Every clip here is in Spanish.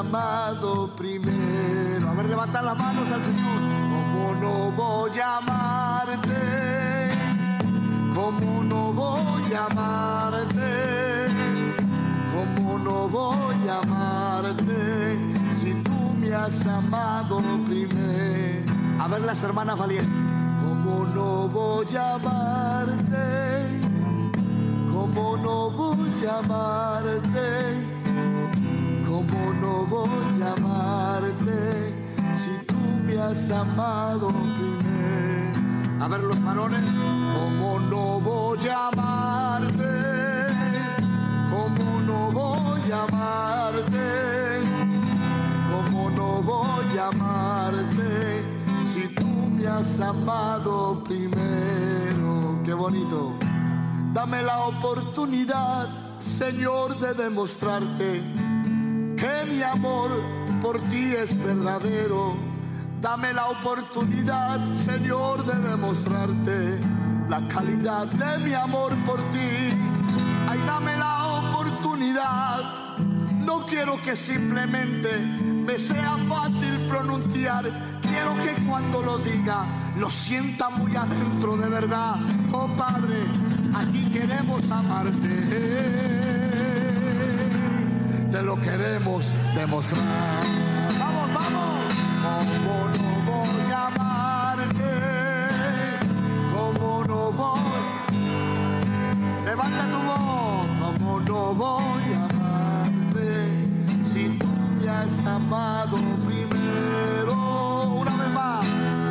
amado primero. A ver, levanta las manos al Señor. ¿Cómo no voy a amarte? ¿Cómo no voy a amarte? ¿Cómo no voy a amarte si tú me has amado primero? A ver las hermanas valientes. ¿Cómo no voy a amarte? ¿Cómo no voy a amarte? ¿Cómo no voy a amarte si tú me has amado primero? A ver los varones, ¿cómo no voy a amarte? ¿Cómo no voy a amarte? ¿Cómo no voy a amarte si tú me has amado primero? Qué bonito. Dame la oportunidad, Señor, de demostrarte que mi amor por ti es verdadero. Dame la oportunidad, Señor, de demostrarte la calidad de mi amor por ti. Ay, dame la oportunidad. No quiero que simplemente me sea fácil pronunciar. Quiero que cuando lo diga lo sienta muy adentro de verdad. Oh Padre, aquí queremos amarte te lo queremos demostrar. Vamos, vamos. ¿Cómo no voy a amarte? ¿Cómo no voy? Levanta tu voz. ¿Cómo no voy a amarte? Si tú me has amado primero. Una vez más.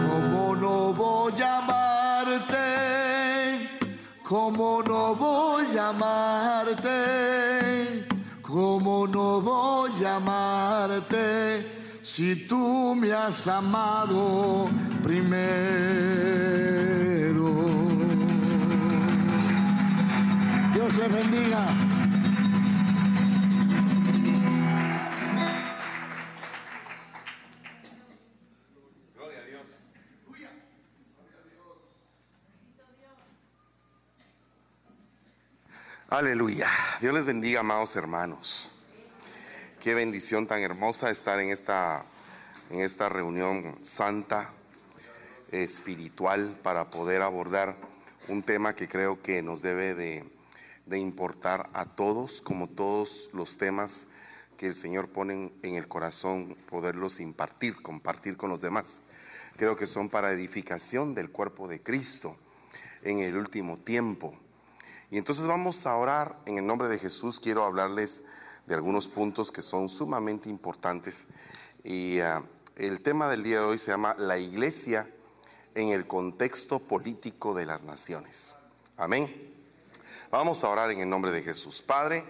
¿Cómo no voy a amarte? ¿Cómo no voy a amarte? ¿Cómo no voy a amarte si tú me has amado primero? Dios le bendiga. Aleluya. Dios les bendiga, amados hermanos. Qué bendición tan hermosa estar en esta, en esta reunión santa, espiritual, para poder abordar un tema que creo que nos debe de, de importar a todos, como todos los temas que el Señor pone en el corazón, poderlos impartir, compartir con los demás. Creo que son para edificación del cuerpo de Cristo en el último tiempo y entonces vamos a orar en el nombre de Jesús. Quiero hablarles de algunos puntos que son sumamente importantes. Y ah, el tema del día de hoy se llama La iglesia en el contexto político de las naciones. Amén. Vamos a orar en el nombre de Jesús. Padre,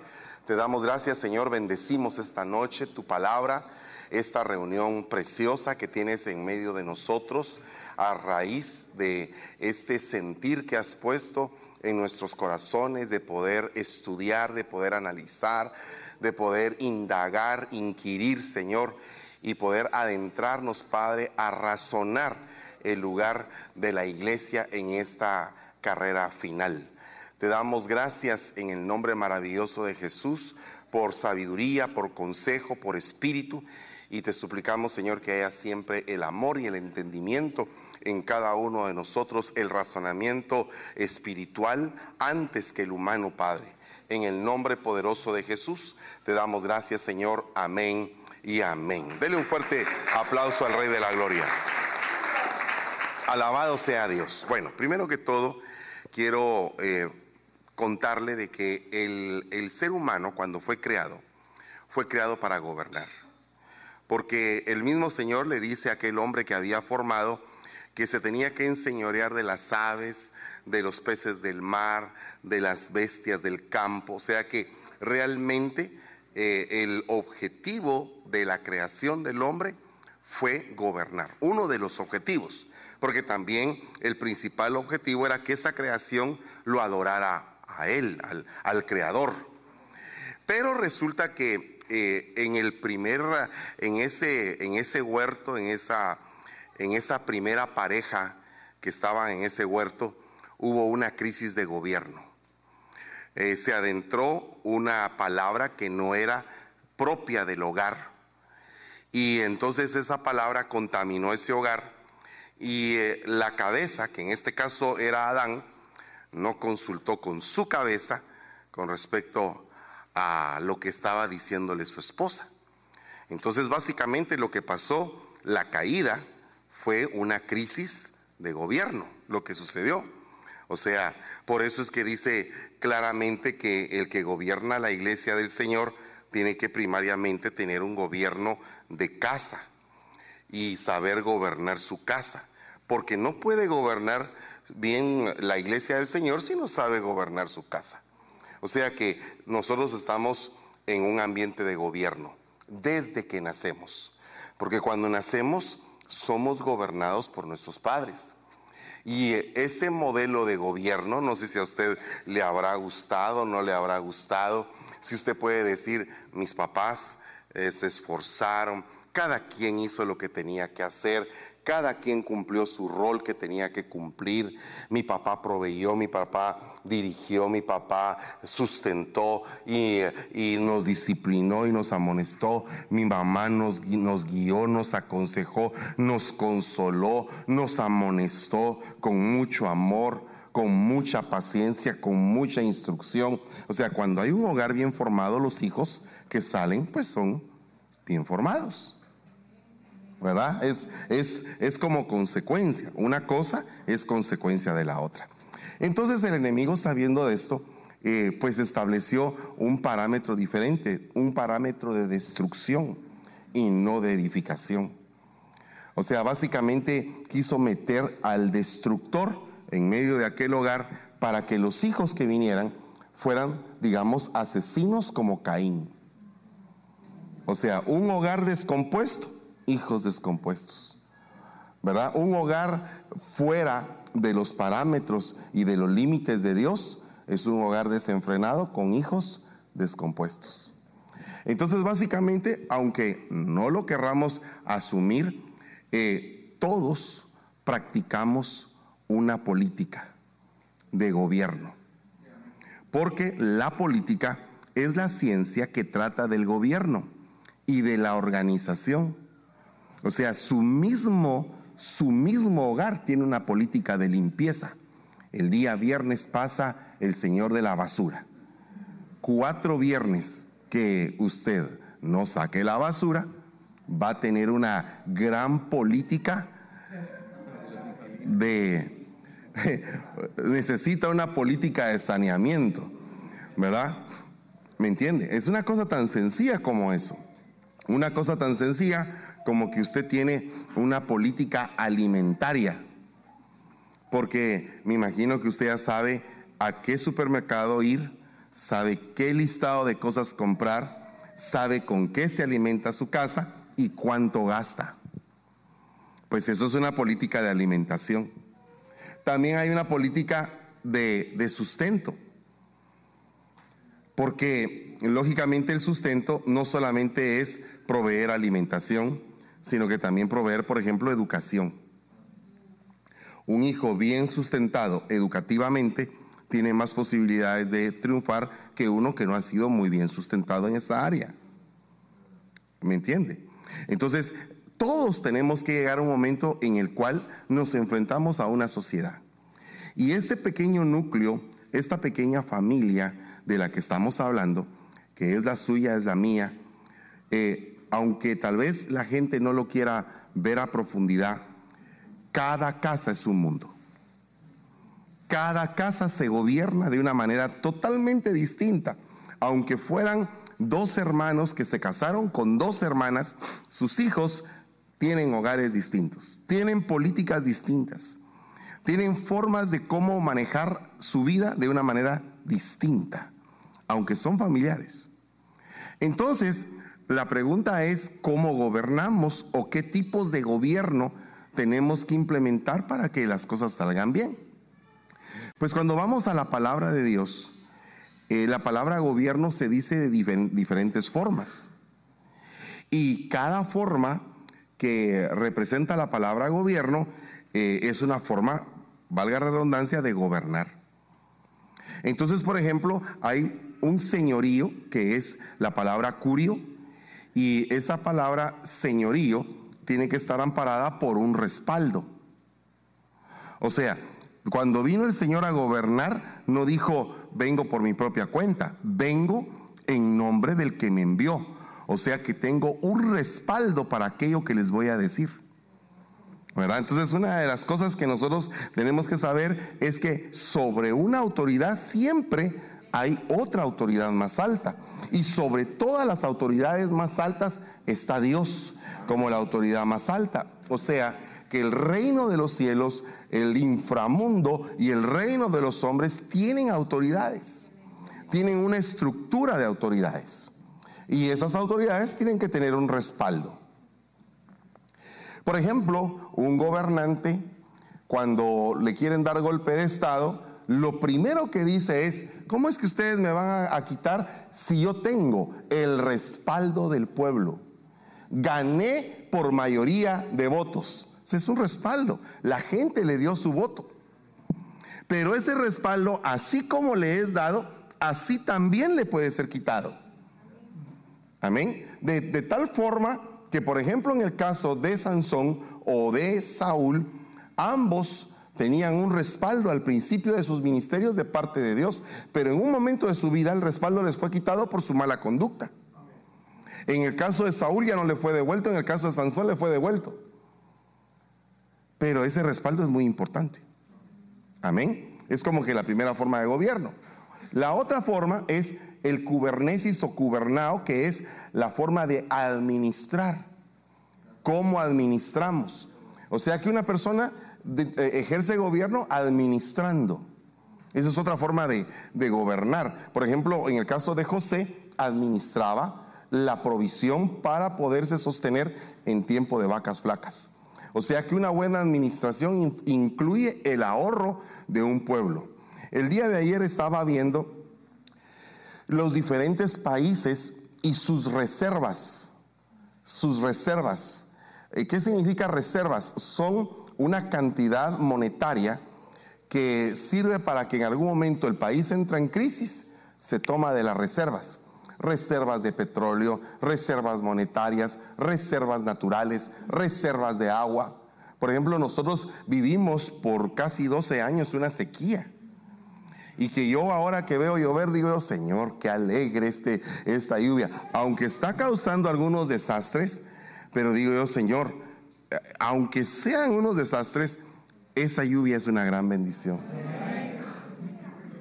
te damos gracias, Señor. Bendecimos esta noche tu palabra, esta reunión preciosa que tienes en medio de nosotros a raíz de este sentir que has puesto en nuestros corazones, de poder estudiar, de poder analizar, de poder indagar, inquirir, Señor, y poder adentrarnos, Padre, a razonar el lugar de la iglesia en esta carrera final. Te damos gracias en el nombre maravilloso de Jesús por sabiduría, por consejo, por espíritu, y te suplicamos, Señor, que haya siempre el amor y el entendimiento en cada uno de nosotros el razonamiento espiritual antes que el humano, Padre. En el nombre poderoso de Jesús te damos gracias, Señor. Amén y amén. Dele un fuerte aplauso al Rey de la Gloria. Alabado sea Dios. Bueno, primero que todo, quiero eh, contarle de que el, el ser humano, cuando fue creado, fue creado para gobernar. Porque el mismo Señor le dice a aquel hombre que había formado, que se tenía que enseñorear de las aves, de los peces del mar, de las bestias del campo. O sea que realmente eh, el objetivo de la creación del hombre fue gobernar. Uno de los objetivos, porque también el principal objetivo era que esa creación lo adorara a él, al, creador. Pero resulta que eh, en el primer, en ese, en ese huerto, en esa en esa primera pareja que estaba en ese huerto, hubo una crisis de gobierno. Eh, se adentró una palabra que no era propia del hogar. Y entonces esa palabra contaminó ese hogar y eh, la cabeza, que en este caso era Adán, no consultó con su cabeza con respecto a lo que estaba diciéndole su esposa. Entonces básicamente lo que pasó, la caída, fue una crisis de gobierno, lo que sucedió. O sea, por eso es que dice claramente que el que gobierna la iglesia del Señor tiene que primariamente tener un gobierno de casa y saber gobernar su casa, porque no puede gobernar bien la iglesia del Señor si no sabe gobernar su casa. O sea que nosotros estamos en un ambiente de gobierno desde que nacemos, porque cuando nacemos somos gobernados por nuestros padres. Y ese modelo de gobierno, no sé si a usted le habrá gustado, no le habrá gustado, si usted puede decir, mis papás eh, se esforzaron, cada quien hizo lo que tenía que hacer, cada quien cumplió su rol que tenía que cumplir. Mi papá proveyó, mi papá dirigió, mi papá sustentó y, nos disciplinó y nos amonestó. Mi mamá nos, nos guió, nos aconsejó, nos consoló, nos amonestó con mucho amor con mucha paciencia, con mucha instrucción. O sea, cuando hay un hogar bien formado, los hijos que salen, pues son bien formados. ¿Verdad? Es, es, es como consecuencia. Una cosa es consecuencia de la otra. Entonces el enemigo, sabiendo de esto, eh, pues estableció un parámetro diferente, un parámetro de destrucción y no de edificación. O sea, básicamente quiso meter al destructor en medio de aquel hogar para que los hijos que vinieran fueran, digamos, asesinos como Caín. O sea, un hogar descompuesto hijos descompuestos. ¿Verdad? Un hogar fuera de los parámetros y de los límites de Dios es un hogar desenfrenado con hijos descompuestos. Entonces, básicamente, aunque no lo querramos asumir, eh, todos practicamos una política de gobierno. Porque la política es la ciencia que trata del gobierno y de la organización o sea, su mismo, su mismo hogar tiene una política de limpieza. El día viernes pasa el señor de la basura. Cuatro viernes que usted no saque la basura, va a tener una gran política de... necesita una política de saneamiento, ¿verdad? ¿Me entiende? Es una cosa tan sencilla como eso. Una cosa tan sencilla como que usted tiene una política alimentaria. Porque me imagino que usted ya sabe a qué supermercado ir, sabe qué listado de cosas comprar, sabe con qué se alimenta su casa y cuánto gasta. Pues eso es una política de alimentación. También hay una política de, de sustento. Porque lógicamente el sustento no solamente es proveer alimentación, sino que también proveer, por ejemplo, educación. Un hijo bien sustentado educativamente tiene más posibilidades de triunfar que uno que no ha sido muy bien sustentado en esa área. ¿Me entiende? Entonces, todos tenemos que llegar a un momento en el cual nos enfrentamos a una sociedad. Y este pequeño núcleo, esta pequeña familia de la que estamos hablando, que es la suya, es la mía, eh, aunque tal vez la gente no lo quiera ver a profundidad, cada casa es un mundo. Cada casa se gobierna de una manera totalmente distinta. Aunque fueran dos hermanos que se casaron con dos hermanas, sus hijos tienen hogares distintos, tienen políticas distintas, tienen formas de cómo manejar su vida de una manera distinta, aunque son familiares. Entonces, la pregunta es cómo gobernamos o qué tipos de gobierno tenemos que implementar para que las cosas salgan bien. Pues cuando vamos a la palabra de Dios, eh, la palabra gobierno se dice de diferentes formas. Y cada forma que representa la palabra gobierno eh, es una forma, valga redundancia, de gobernar. Entonces, por ejemplo, hay un señorío que es la palabra curio, Y esa palabra señorío tiene que estar amparada por un respaldo. O sea, cuando vino el Señor a gobernar, no dijo, vengo por mi propia cuenta, vengo en nombre del que me envió. O sea que tengo un respaldo para aquello que les voy a decir. Entonces una de las cosas que nosotros tenemos que saber es que sobre una autoridad siempre hay otra autoridad más alta. Y sobre todas las autoridades más altas está Dios como la autoridad más alta. O sea, que el reino de los cielos, el inframundo y el reino de los hombres tienen autoridades, tienen una estructura de autoridades. Y esas autoridades tienen que tener un respaldo. Por ejemplo, un gobernante, cuando le quieren dar golpe de Estado, lo primero que dice es, ¿cómo es que ustedes me van a, quitar si yo tengo el respaldo del pueblo? Gané por mayoría de votos. Es un respaldo. La gente le dio su voto. Pero ese respaldo, así como le es dado, así también le puede ser quitado. Amén. De, de tal forma que, por ejemplo, en el caso de Sansón o de Saúl, ambos tenían un respaldo al principio de sus ministerios de parte de Dios, pero en un momento de su vida el respaldo les fue quitado por su mala conducta. En el caso de Saúl ya no le fue devuelto, en el caso de Sansón le fue devuelto. Pero ese respaldo es muy importante. Amén. Es como que la primera forma de gobierno. La otra forma es el kubernesis o kubernao, que es la forma de administrar. ¿Cómo administramos? O sea que una persona eh, ejerce gobierno administrando. Esa es otra forma de, de gobernar. Por ejemplo, en el caso de José, administraba la provisión para poderse sostener en tiempo de vacas flacas. O sea que una buena administración incluye el ahorro de un pueblo. El día de ayer estaba viendo los diferentes países y sus reservas. Sus reservas. Eh, ¿Qué significa reservas? Son una cantidad monetaria que sirve para que en algún momento el país entra en crisis, se toma de las reservas. Reservas de petróleo, reservas monetarias, reservas naturales, reservas de agua. Por ejemplo, nosotros vivimos por casi 12 años una sequía. Y que yo ahora que veo llover digo, Señor, qué alegre este, esta lluvia. Aunque está causando algunos desastres, pero digo yo, Señor, aunque sean unos desastres, esa lluvia es una gran bendición.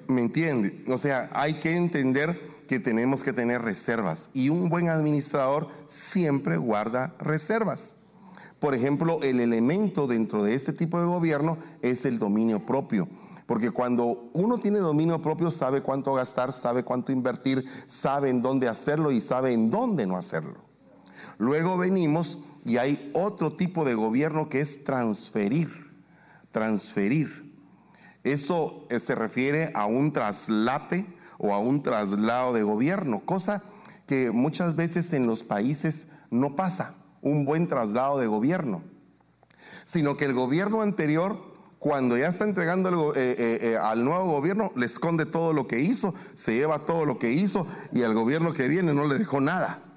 ¿Me entiende? O sea, hay que entender que tenemos que tener reservas y un buen administrador siempre guarda reservas. Por ejemplo, el elemento dentro de este tipo de gobierno es el dominio propio. Porque cuando uno tiene dominio propio sabe cuánto gastar, sabe cuánto invertir, sabe en dónde hacerlo y sabe en dónde no hacerlo. Luego venimos y hay otro tipo de gobierno que es transferir, transferir. Esto eh, se refiere a un traslape o a un traslado de gobierno, cosa que muchas veces en los países no pasa, un buen traslado de gobierno, sino que el gobierno anterior, cuando ya está entregando eh, eh, al nuevo gobierno, le esconde todo lo que hizo, se lleva todo lo que hizo y al gobierno que viene no le dejó nada.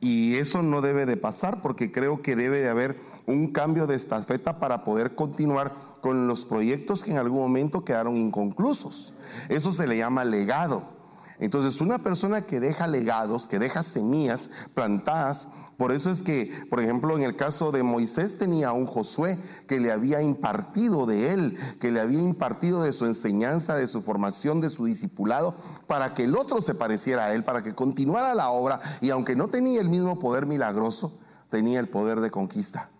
Y eso no debe de pasar porque creo que debe de haber un cambio de estafeta para poder continuar con los proyectos que en algún momento quedaron inconclusos. Eso se le llama legado. Entonces, una persona que deja legados, que deja semillas plantadas, por eso es que, por ejemplo, en el caso de Moisés tenía un Josué que le había impartido de él, que le había impartido de su enseñanza, de su formación, de su discipulado, para que el otro se pareciera a él, para que continuara la obra, y aunque no tenía el mismo poder milagroso, tenía el poder de conquista.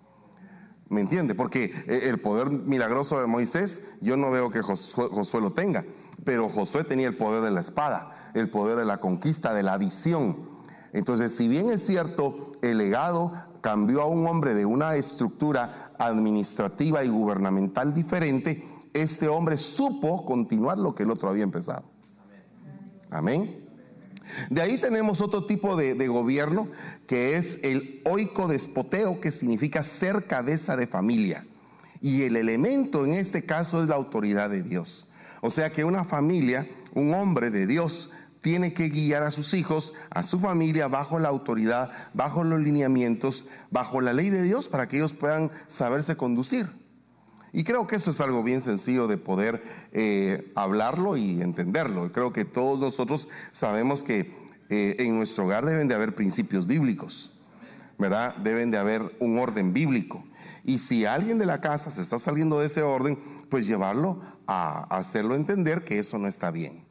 ¿Me entiende? Porque eh, el poder milagroso de Moisés, yo no veo que Josué, lo tenga, pero Josué tenía el poder de la espada el poder de la conquista, de la visión. Entonces, si bien es cierto, el legado cambió a un hombre de una estructura administrativa y gubernamental diferente, este hombre supo continuar lo que el otro había empezado. Amén. De ahí tenemos otro tipo de, gobierno que es el oico despoteo, que significa ser cabeza de familia. Y el elemento en este caso es la autoridad de Dios. O sea que una familia, un hombre de Dios, tiene que guiar a sus hijos, a su familia, bajo la autoridad, bajo los lineamientos, bajo la ley de Dios, para que ellos puedan saberse conducir. Y creo que eso es algo bien sencillo de poder eh, hablarlo y entenderlo. Creo que todos nosotros sabemos que eh, en nuestro hogar deben de haber principios bíblicos, ¿verdad? Deben de haber un orden bíblico. Y si alguien de la casa se está saliendo de ese orden, pues llevarlo a hacerlo entender que eso no está bien.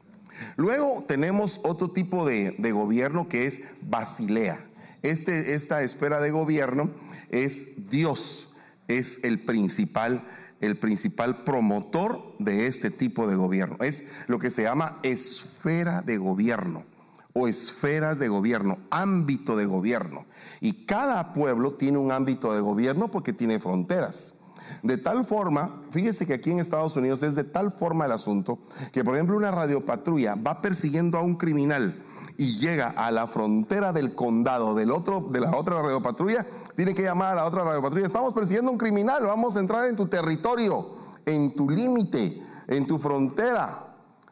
Luego tenemos otro tipo de, gobierno que es Basilea. Este, esta esfera de gobierno es Dios, es el principal, el principal promotor de este tipo de gobierno. Es lo que se llama esfera de gobierno o esferas de gobierno, ámbito de gobierno. Y cada pueblo tiene un ámbito de gobierno porque tiene fronteras. De tal forma, fíjese que aquí en Estados Unidos es de tal forma el asunto que, por ejemplo, una radiopatrulla va persiguiendo a un criminal y llega a la frontera del condado del otro, de la otra radiopatrulla, tiene que llamar a la otra radiopatrulla. Estamos persiguiendo a un criminal, vamos a entrar en tu territorio, en tu límite, en tu frontera.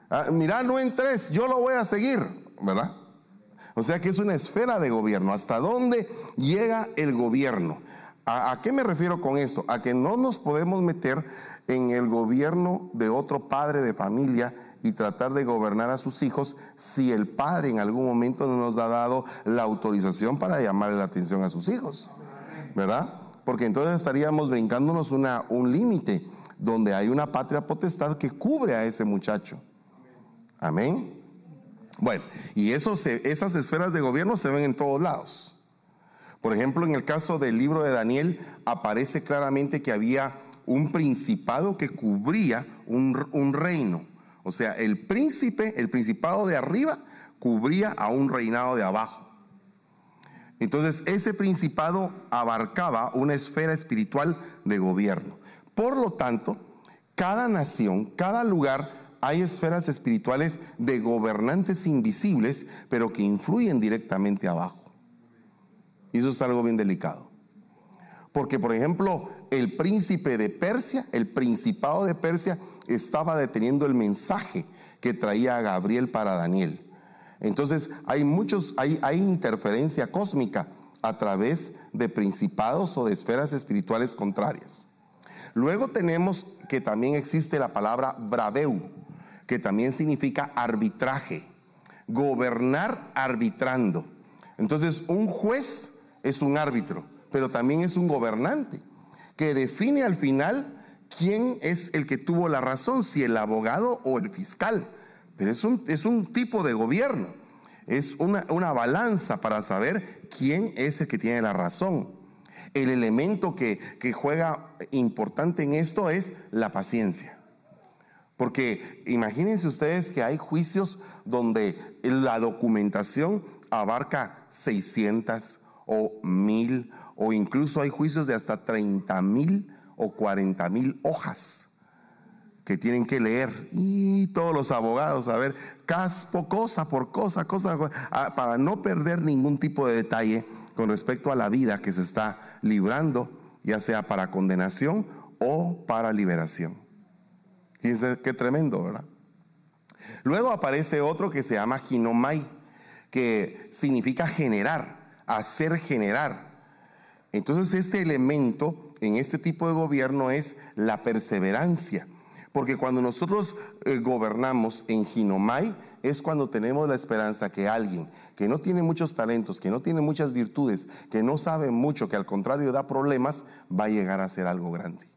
Ah, mira, no entres, yo lo voy a seguir, ¿verdad? O sea que es una esfera de gobierno. ¿Hasta dónde llega el gobierno? ¿A, qué me refiero con esto? A que no nos podemos meter en el gobierno de otro padre de familia y tratar de gobernar a sus hijos si el padre en algún momento no nos ha dado la autorización para llamarle la atención a sus hijos. ¿Verdad? Porque entonces estaríamos brincándonos una, un límite donde hay una patria potestad que cubre a ese muchacho. Amén. Bueno, y eso esas esferas de gobierno se ven en todos lados. Por ejemplo, en el caso del libro de Daniel aparece claramente que había un principado que cubría un, reino. O sea, el príncipe, el principado de arriba, cubría a un reinado de abajo. Entonces, ese principado abarcaba una esfera espiritual de gobierno. Por lo tanto, cada nación, cada lugar, hay esferas espirituales de gobernantes invisibles, pero que influyen directamente abajo. Y eso es algo bien delicado. Porque, por ejemplo, el príncipe de Persia, el principado de Persia, estaba deteniendo el mensaje que traía Gabriel para Daniel. Entonces, hay muchos, hay, hay interferencia cósmica a través de principados o de esferas espirituales contrarias. Luego tenemos que también existe la palabra braveu, que también significa arbitraje, gobernar arbitrando. Entonces, un juez es un árbitro, pero también es un gobernante que define al final quién es el que tuvo la razón, si el abogado o el fiscal. Pero es un, es un tipo de gobierno, es una, una balanza para saber quién es el que tiene la razón. El elemento que, que juega importante en esto es la paciencia. Porque imagínense ustedes que hay juicios donde la documentación abarca 600, o mil, o incluso hay juicios de hasta 30 mil o 40 mil hojas que tienen que leer y todos los abogados, a ver, caspo, cosa por cosa, cosa, ah, para no perder ningún tipo de detalle con respecto a la vida que se está librando, ya sea para condenación o para liberación. Es qué tremendo, ¿verdad? Luego aparece otro que se llama ginomai, que significa generar hacer generar. Entonces este elemento en este tipo de gobierno es la perseverancia. Porque cuando nosotros eh, gobernamos en Ginomai es cuando tenemos la esperanza que alguien que no tiene muchos talentos, que no tiene muchas virtudes, que no sabe mucho, que al contrario da problemas, va a llegar a ser algo grande.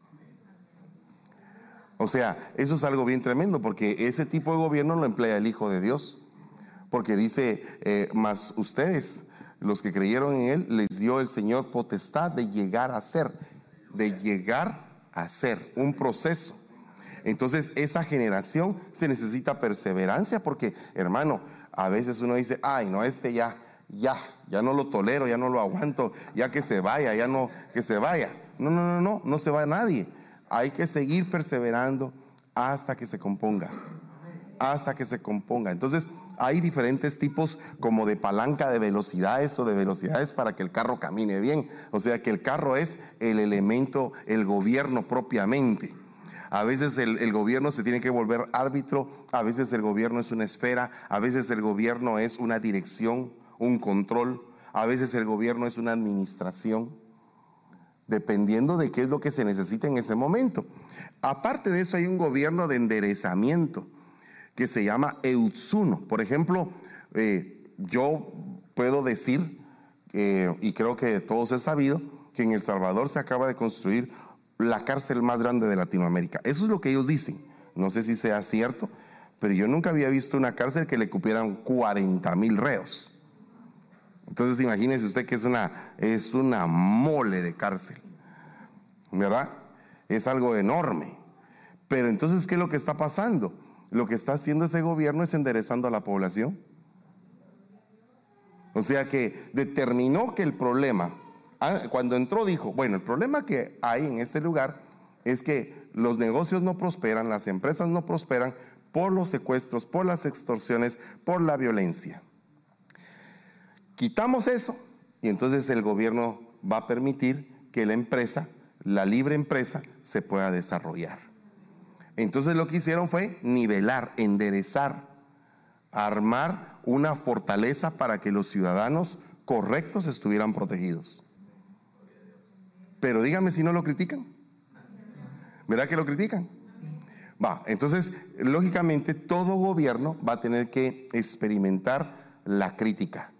O sea, eso es algo bien tremendo porque ese tipo de gobierno lo emplea el Hijo de Dios. Porque dice, eh, más ustedes los que creyeron en Él, les dio el Señor potestad de llegar a ser, de llegar a ser un proceso. Entonces, esa generación se necesita perseverancia porque, hermano, a veces uno dice, ay, no, este ya, ya, ya no lo tolero, ya no lo aguanto, ya que se vaya, ya no, que se vaya. No, no, no, no, no se va nadie. Hay que seguir perseverando hasta que se componga, hasta que se componga. Entonces, hay diferentes tipos como de palanca de velocidades o de velocidades para que el carro camine bien. O sea que el carro es el elemento, el gobierno propiamente. A veces el, gobierno se tiene que volver árbitro, a veces el gobierno es una esfera, a veces el gobierno es una dirección, un control, a veces el gobierno es una administración, dependiendo de qué es lo que se necesita en ese momento. Aparte de eso hay un gobierno de enderezamiento que se llama Eutsuno. Por ejemplo, eh, yo puedo decir, eh, y creo que todos he sabido, que en El Salvador se acaba de construir la cárcel más grande de Latinoamérica. Eso es lo que ellos dicen. No sé si sea cierto, pero yo nunca había visto una cárcel que le cupieran 40 mil reos. Entonces imagínese usted que es una, es una mole de cárcel, ¿verdad? Es algo enorme. Pero entonces, ¿qué es lo que está pasando? Lo que está haciendo ese gobierno es enderezando a la población. O sea que determinó que el problema, ah, cuando entró dijo, bueno, el problema que hay en este lugar es que los negocios no prosperan, las empresas no prosperan por los secuestros, por las extorsiones, por la violencia. Quitamos eso y entonces el gobierno va a permitir que la empresa, la libre empresa, se pueda desarrollar. Entonces lo que hicieron fue nivelar, enderezar, armar una fortaleza para que los ciudadanos correctos estuvieran protegidos. Pero dígame si no lo critican. ¿Verdad que lo critican? Va, entonces, lógicamente, todo gobierno va a tener que experimentar la crítica.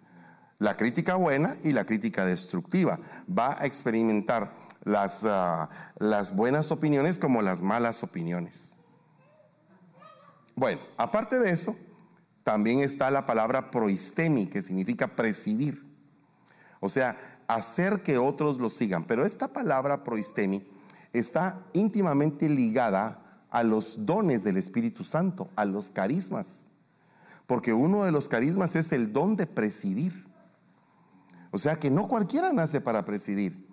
La crítica buena y la crítica destructiva. Va a experimentar las, uh, las buenas opiniones como las malas opiniones. Bueno, aparte de eso, también está la palabra proistemi, que significa presidir. O sea, hacer que otros lo sigan. Pero esta palabra proistemi está íntimamente ligada a los dones del Espíritu Santo, a los carismas. Porque uno de los carismas es el don de presidir. O sea que no cualquiera nace para presidir.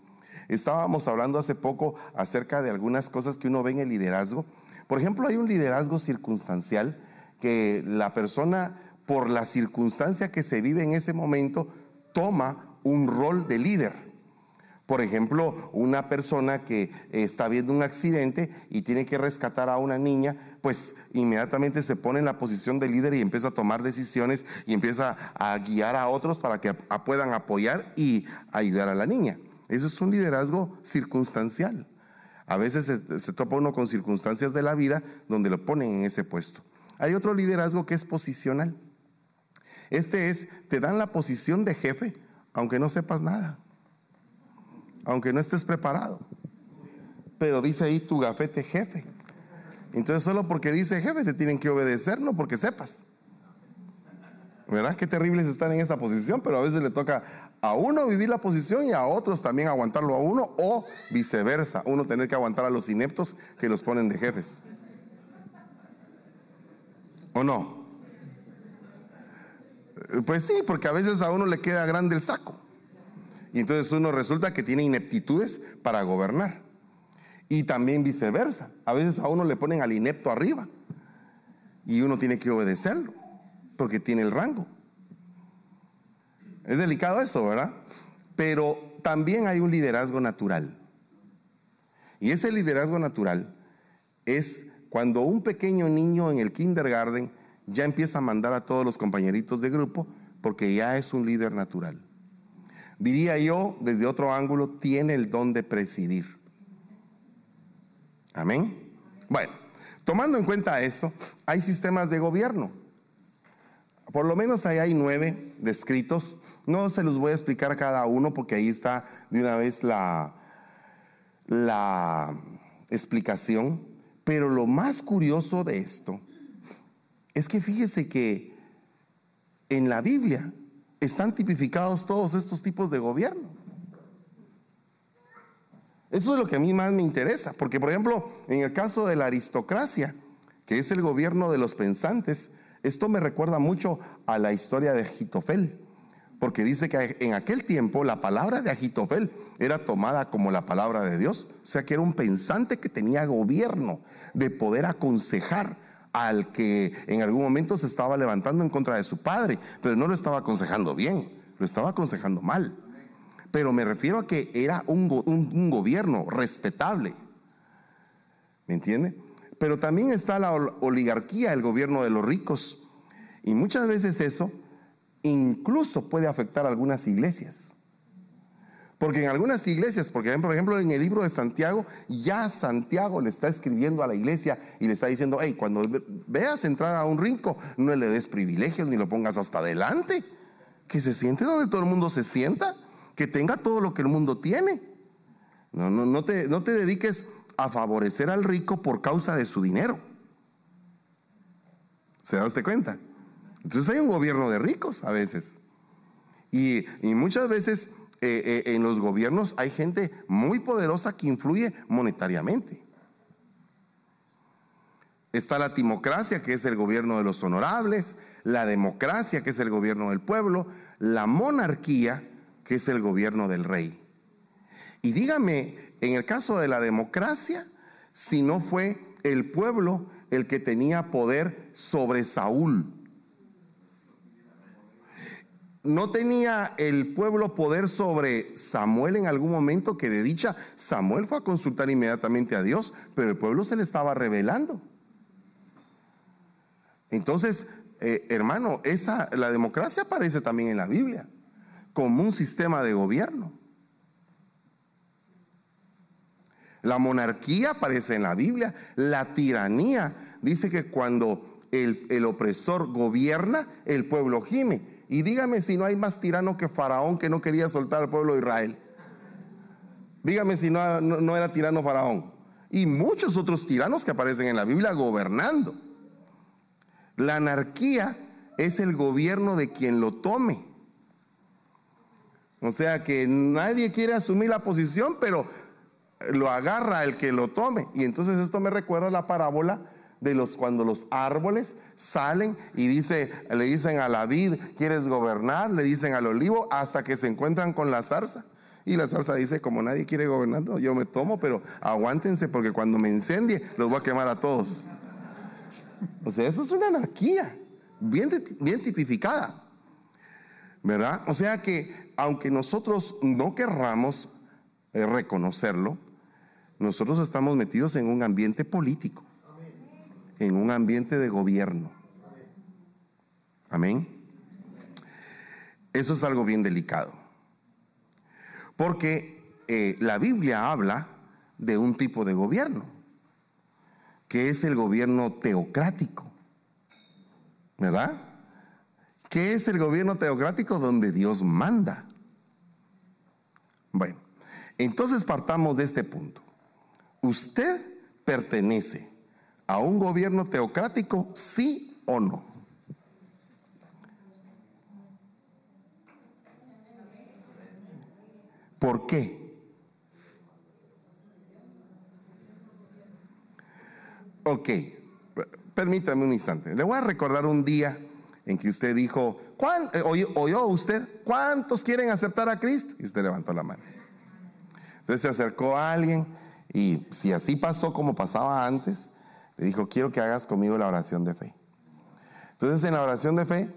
Estábamos hablando hace poco acerca de algunas cosas que uno ve en el liderazgo. Por ejemplo, hay un liderazgo circunstancial que la persona, por la circunstancia que se vive en ese momento, toma un rol de líder. Por ejemplo, una persona que está viendo un accidente y tiene que rescatar a una niña, pues inmediatamente se pone en la posición de líder y empieza a tomar decisiones y empieza a guiar a otros para que puedan apoyar y ayudar a la niña. Eso es un liderazgo circunstancial. A veces se, topa uno con circunstancias de la vida donde lo ponen en ese puesto. Hay otro liderazgo que es posicional. Este es, te dan la posición de jefe, aunque no sepas nada, aunque no estés preparado. Pero dice ahí tu gafete jefe. Entonces solo porque dice jefe te tienen que obedecer, no porque sepas. ¿Verdad? Qué terrible es estar en esa posición, pero a veces le toca a uno vivir la posición y a otros también aguantarlo a uno o viceversa, uno tener que aguantar a los ineptos que los ponen de jefes. ¿O no? Pues sí, porque a veces a uno le queda grande el saco. Y entonces uno resulta que tiene ineptitudes para gobernar. Y también viceversa. A veces a uno le ponen al inepto arriba. Y uno tiene que obedecerlo, porque tiene el rango. Es delicado eso, ¿verdad? Pero también hay un liderazgo natural. Y ese liderazgo natural es cuando un pequeño niño en el kindergarten ya empieza a mandar a todos los compañeritos de grupo porque ya es un líder natural. Diría yo, desde otro ángulo, tiene el don de presidir. Amén. Bueno, tomando en cuenta esto, hay sistemas de gobierno. Por lo menos ahí hay nueve descritos. No se los voy a explicar cada uno porque ahí está de una vez la, la explicación. Pero lo más curioso de esto es que fíjese que en la Biblia están tipificados todos estos tipos de gobierno. Eso es lo que a mí más me interesa, porque por ejemplo, en el caso de la aristocracia, que es el gobierno de los pensantes, esto me recuerda mucho a la historia de Agitofel, porque dice que en aquel tiempo la palabra de Agitofel era tomada como la palabra de Dios, o sea que era un pensante que tenía gobierno, de poder aconsejar al que en algún momento se estaba levantando en contra de su padre, pero no lo estaba aconsejando bien, lo estaba aconsejando mal. Pero me refiero a que era un, gobierno respetable. ¿Me entiende? Pero también está la oligarquía, el gobierno de los ricos. Y muchas veces eso incluso puede afectar a algunas iglesias. Porque en algunas iglesias, porque por ejemplo en el libro de Santiago, ya Santiago le está escribiendo a la iglesia y le está diciendo, hey, cuando veas entrar a un rico, no le des privilegios ni lo pongas hasta adelante. Que se siente donde todo el mundo se sienta, que tenga todo lo que el mundo tiene. No, no, no, te, no te dediques a favorecer al rico por causa de su dinero. ¿Se da usted cuenta? Entonces hay un gobierno de ricos a veces. Y, muchas veces eh, eh, en los gobiernos hay gente muy poderosa que influye monetariamente. Está la timocracia, que es el gobierno de los honorables, la democracia, que es el gobierno del pueblo, la monarquía, que es el gobierno del rey. Y dígame, en el caso de la democracia, si no fue el pueblo el que tenía poder sobre Saúl, ¿No tenía el pueblo poder sobre Samuel en algún momento que de dicha Samuel fue a consultar inmediatamente a Dios, pero el pueblo se le estaba revelando? Entonces, eh, hermano, esa, la democracia aparece también en la Biblia como un sistema de gobierno. La monarquía aparece en la Biblia, la tiranía dice que cuando el, el opresor gobierna, el pueblo gime. Y dígame si no hay más tirano que Faraón que no quería soltar al pueblo de Israel. Dígame si no, no, era tirano Faraón. Y muchos otros tiranos que aparecen en la Biblia gobernando. La anarquía es el gobierno de quien lo tome. O sea que nadie quiere asumir la posición, pero lo agarra el que lo tome. Y entonces esto me recuerda la parábola de los cuando los árboles salen y dice, le dicen a la vid, ¿quieres gobernar? Le dicen al olivo hasta que se encuentran con la zarza. Y la zarza dice, como nadie quiere gobernar, yo me tomo, pero aguántense porque cuando me incendie los voy a quemar a todos. O sea, eso es una anarquía, bien, bien tipificada. ¿Verdad? O sea que aunque nosotros no querramos eh, reconocerlo, nosotros estamos metidos en un ambiente político en un ambiente de gobierno. Amén. Eso es algo bien delicado. Porque eh, la Biblia habla de un tipo de gobierno, que es el gobierno teocrático. ¿Verdad? ¿Qué es el gobierno teocrático donde Dios manda? Bueno, entonces partamos de este punto. Usted pertenece a un gobierno teocrático, sí o no? ¿Por qué? Ok, permítame un instante. Le voy a recordar un día en que usted dijo, eh, oyó usted, ¿cuántos quieren aceptar a Cristo? Y usted levantó la mano. Entonces se acercó a alguien y si así pasó como pasaba antes, le dijo, quiero que hagas conmigo la oración de fe. Entonces en la oración de fe,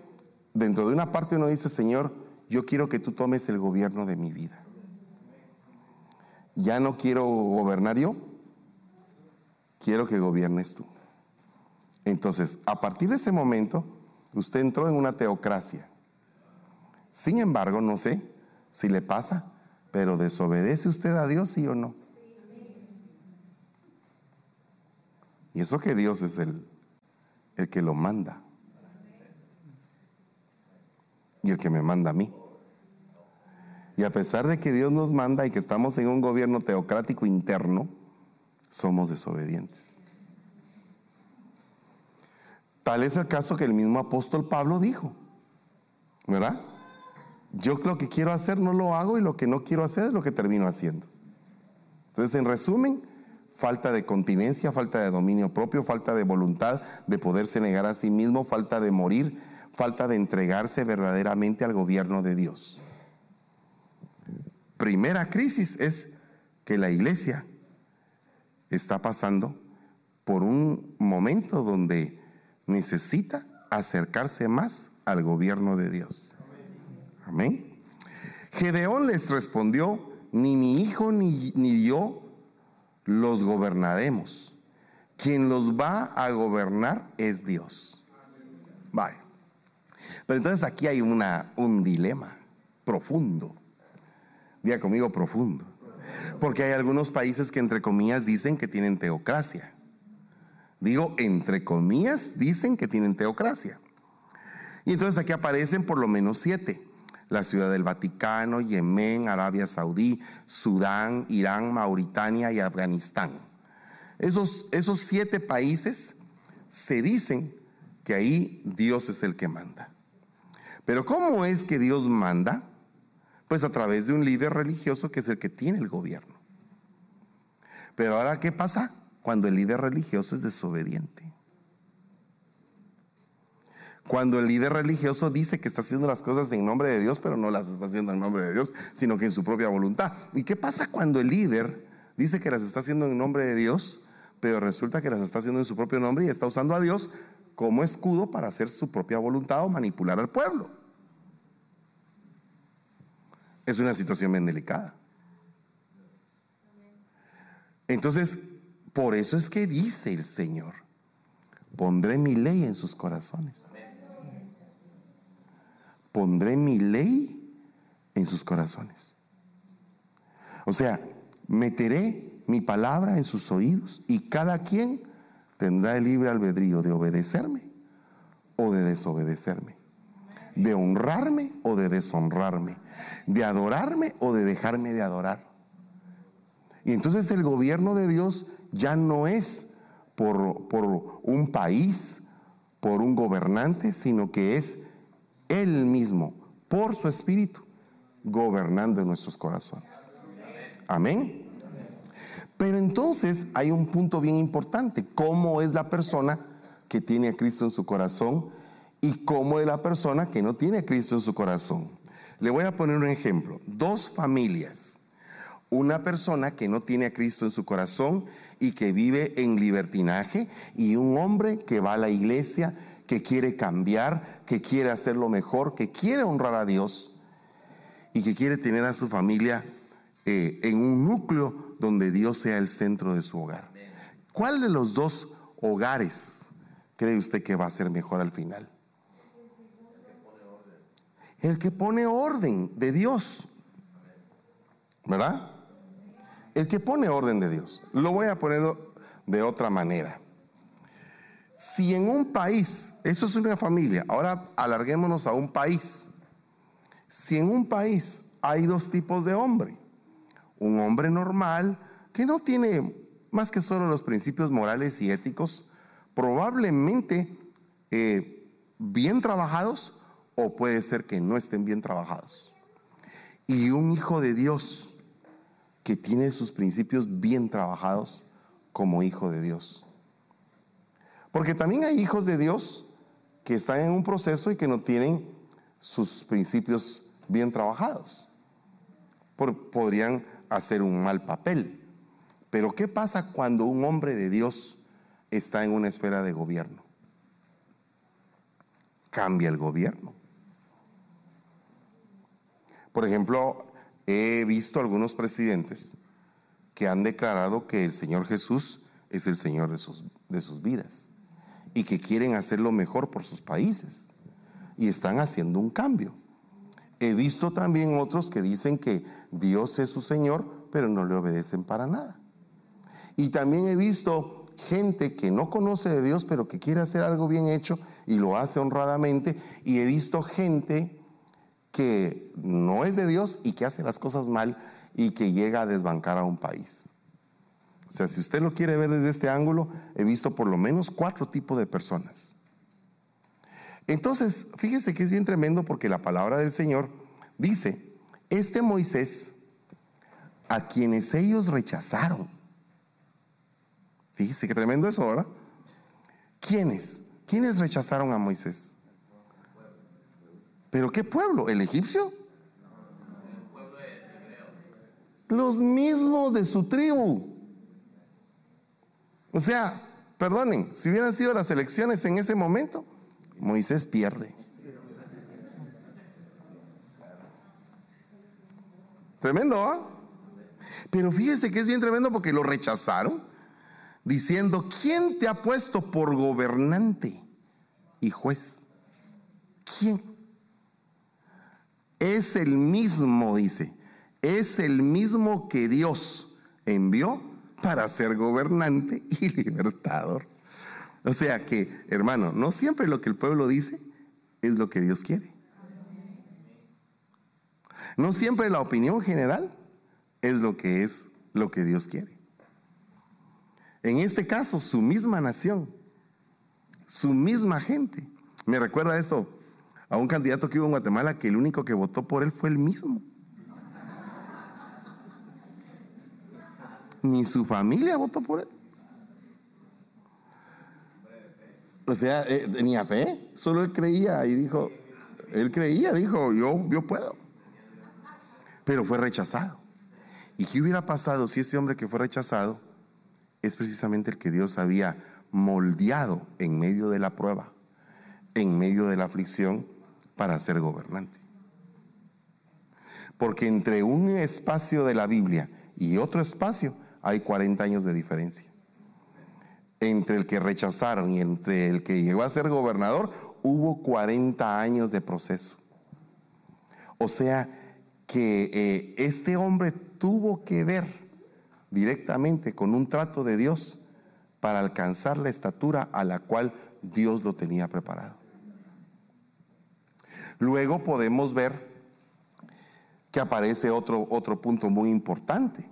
dentro de una parte uno dice, Señor, yo quiero que tú tomes el gobierno de mi vida. Ya no quiero gobernar yo, quiero que gobiernes tú. Entonces, a partir de ese momento, usted entró en una teocracia. Sin embargo, no sé si le pasa, pero desobedece usted a Dios, sí o no. Y eso que Dios es el, el que lo manda. Y el que me manda a mí. Y a pesar de que Dios nos manda y que estamos en un gobierno teocrático interno, somos desobedientes. Tal es el caso que el mismo apóstol Pablo dijo, ¿verdad? Yo lo que quiero hacer no lo hago y lo que no quiero hacer es lo que termino haciendo. Entonces, en resumen, falta de continencia, falta de dominio propio, falta de voluntad de poderse negar a sí mismo, falta de morir, falta de entregarse verdaderamente al gobierno de Dios. Primera crisis es que la iglesia está pasando por un momento donde necesita acercarse más al gobierno de Dios. Amén. Gedeón les respondió, ni mi hijo ni, ni yo los gobernaremos. Quien los va a gobernar es Dios. Vale. Pero entonces aquí hay una, un dilema profundo. Diga conmigo profundo. Porque hay algunos países que entre comillas dicen que tienen teocracia. Digo, entre comillas, dicen que tienen teocracia. Y entonces aquí aparecen por lo menos siete. La ciudad del Vaticano, Yemen, Arabia Saudí, Sudán, Irán, Mauritania y Afganistán. Esos, esos siete países se dicen que ahí Dios es el que manda. Pero ¿cómo es que Dios manda? Pues a través de un líder religioso que es el que tiene el gobierno. Pero ahora, ¿qué pasa cuando el líder religioso es desobediente? Cuando el líder religioso dice que está haciendo las cosas en nombre de Dios, pero no las está haciendo en nombre de Dios, sino que en su propia voluntad. ¿Y qué pasa cuando el líder dice que las está haciendo en nombre de Dios, pero resulta que las está haciendo en su propio nombre y está usando a Dios como escudo para hacer su propia voluntad o manipular al pueblo? Es una situación bien delicada. Entonces, por eso es que dice el Señor, pondré mi ley en sus corazones pondré mi ley en sus corazones. O sea, meteré mi palabra en sus oídos y cada quien tendrá el libre albedrío de obedecerme o de desobedecerme, de honrarme o de deshonrarme, de adorarme o de dejarme de adorar. Y entonces el gobierno de Dios ya no es por, por un país, por un gobernante, sino que es él mismo, por su Espíritu, gobernando en nuestros corazones. Amén. Pero entonces hay un punto bien importante, cómo es la persona que tiene a Cristo en su corazón y cómo es la persona que no tiene a Cristo en su corazón. Le voy a poner un ejemplo, dos familias, una persona que no tiene a Cristo en su corazón y que vive en libertinaje y un hombre que va a la iglesia que quiere cambiar, que quiere hacerlo mejor, que quiere honrar a Dios y que quiere tener a su familia eh, en un núcleo donde Dios sea el centro de su hogar. ¿Cuál de los dos hogares cree usted que va a ser mejor al final? El que pone orden de Dios. ¿Verdad? El que pone orden de Dios. Lo voy a poner de otra manera. Si en un país, eso es una familia, ahora alarguémonos a un país. Si en un país hay dos tipos de hombre, un hombre normal que no tiene más que solo los principios morales y éticos, probablemente eh, bien trabajados o puede ser que no estén bien trabajados. Y un hijo de Dios que tiene sus principios bien trabajados como hijo de Dios. Porque también hay hijos de Dios que están en un proceso y que no tienen sus principios bien trabajados. podrían hacer un mal papel. Pero ¿qué pasa cuando un hombre de Dios está en una esfera de gobierno? Cambia el gobierno. Por ejemplo, he visto algunos presidentes que han declarado que el Señor Jesús es el Señor de sus, de sus vidas y que quieren hacerlo mejor por sus países y están haciendo un cambio. He visto también otros que dicen que Dios es su Señor, pero no le obedecen para nada. Y también he visto gente que no conoce de Dios, pero que quiere hacer algo bien hecho y lo hace honradamente. Y he visto gente que no es de Dios y que hace las cosas mal y que llega a desbancar a un país. O sea, si usted lo quiere ver desde este ángulo, he visto por lo menos cuatro tipos de personas. Entonces, fíjese que es bien tremendo porque la palabra del Señor dice, este Moisés, a quienes ellos rechazaron, fíjese qué tremendo eso, ¿verdad? ¿Quiénes? ¿Quiénes rechazaron a Moisés? ¿Pero qué pueblo? ¿El egipcio? Los mismos de su tribu. O sea, perdonen, si hubieran sido las elecciones en ese momento, Moisés pierde. Tremendo, ¿ah? Pero fíjese que es bien tremendo porque lo rechazaron. diciendo, ¿quién te ha puesto por gobernante y juez? ¿Quién? Es el mismo, dice, es el mismo que Dios envió para ser gobernante y libertador. O sea que, hermano, no siempre lo que el pueblo dice es lo que Dios quiere. No siempre la opinión general es lo que es lo que Dios quiere. En este caso, su misma nación, su misma gente. Me recuerda eso a un candidato que hubo en Guatemala que el único que votó por él fue él mismo. Ni su familia votó por él. O sea, eh, tenía fe, solo él creía y dijo, él creía, dijo, yo, yo puedo. Pero fue rechazado. ¿Y qué hubiera pasado si ese hombre que fue rechazado es precisamente el que Dios había moldeado en medio de la prueba, en medio de la aflicción, para ser gobernante? Porque entre un espacio de la Biblia y otro espacio hay 40 años de diferencia. Entre el que rechazaron y entre el que llegó a ser gobernador, hubo 40 años de proceso. O sea que eh, este hombre tuvo que ver directamente con un trato de Dios para alcanzar la estatura a la cual Dios lo tenía preparado. Luego podemos ver que aparece otro, otro punto muy importante.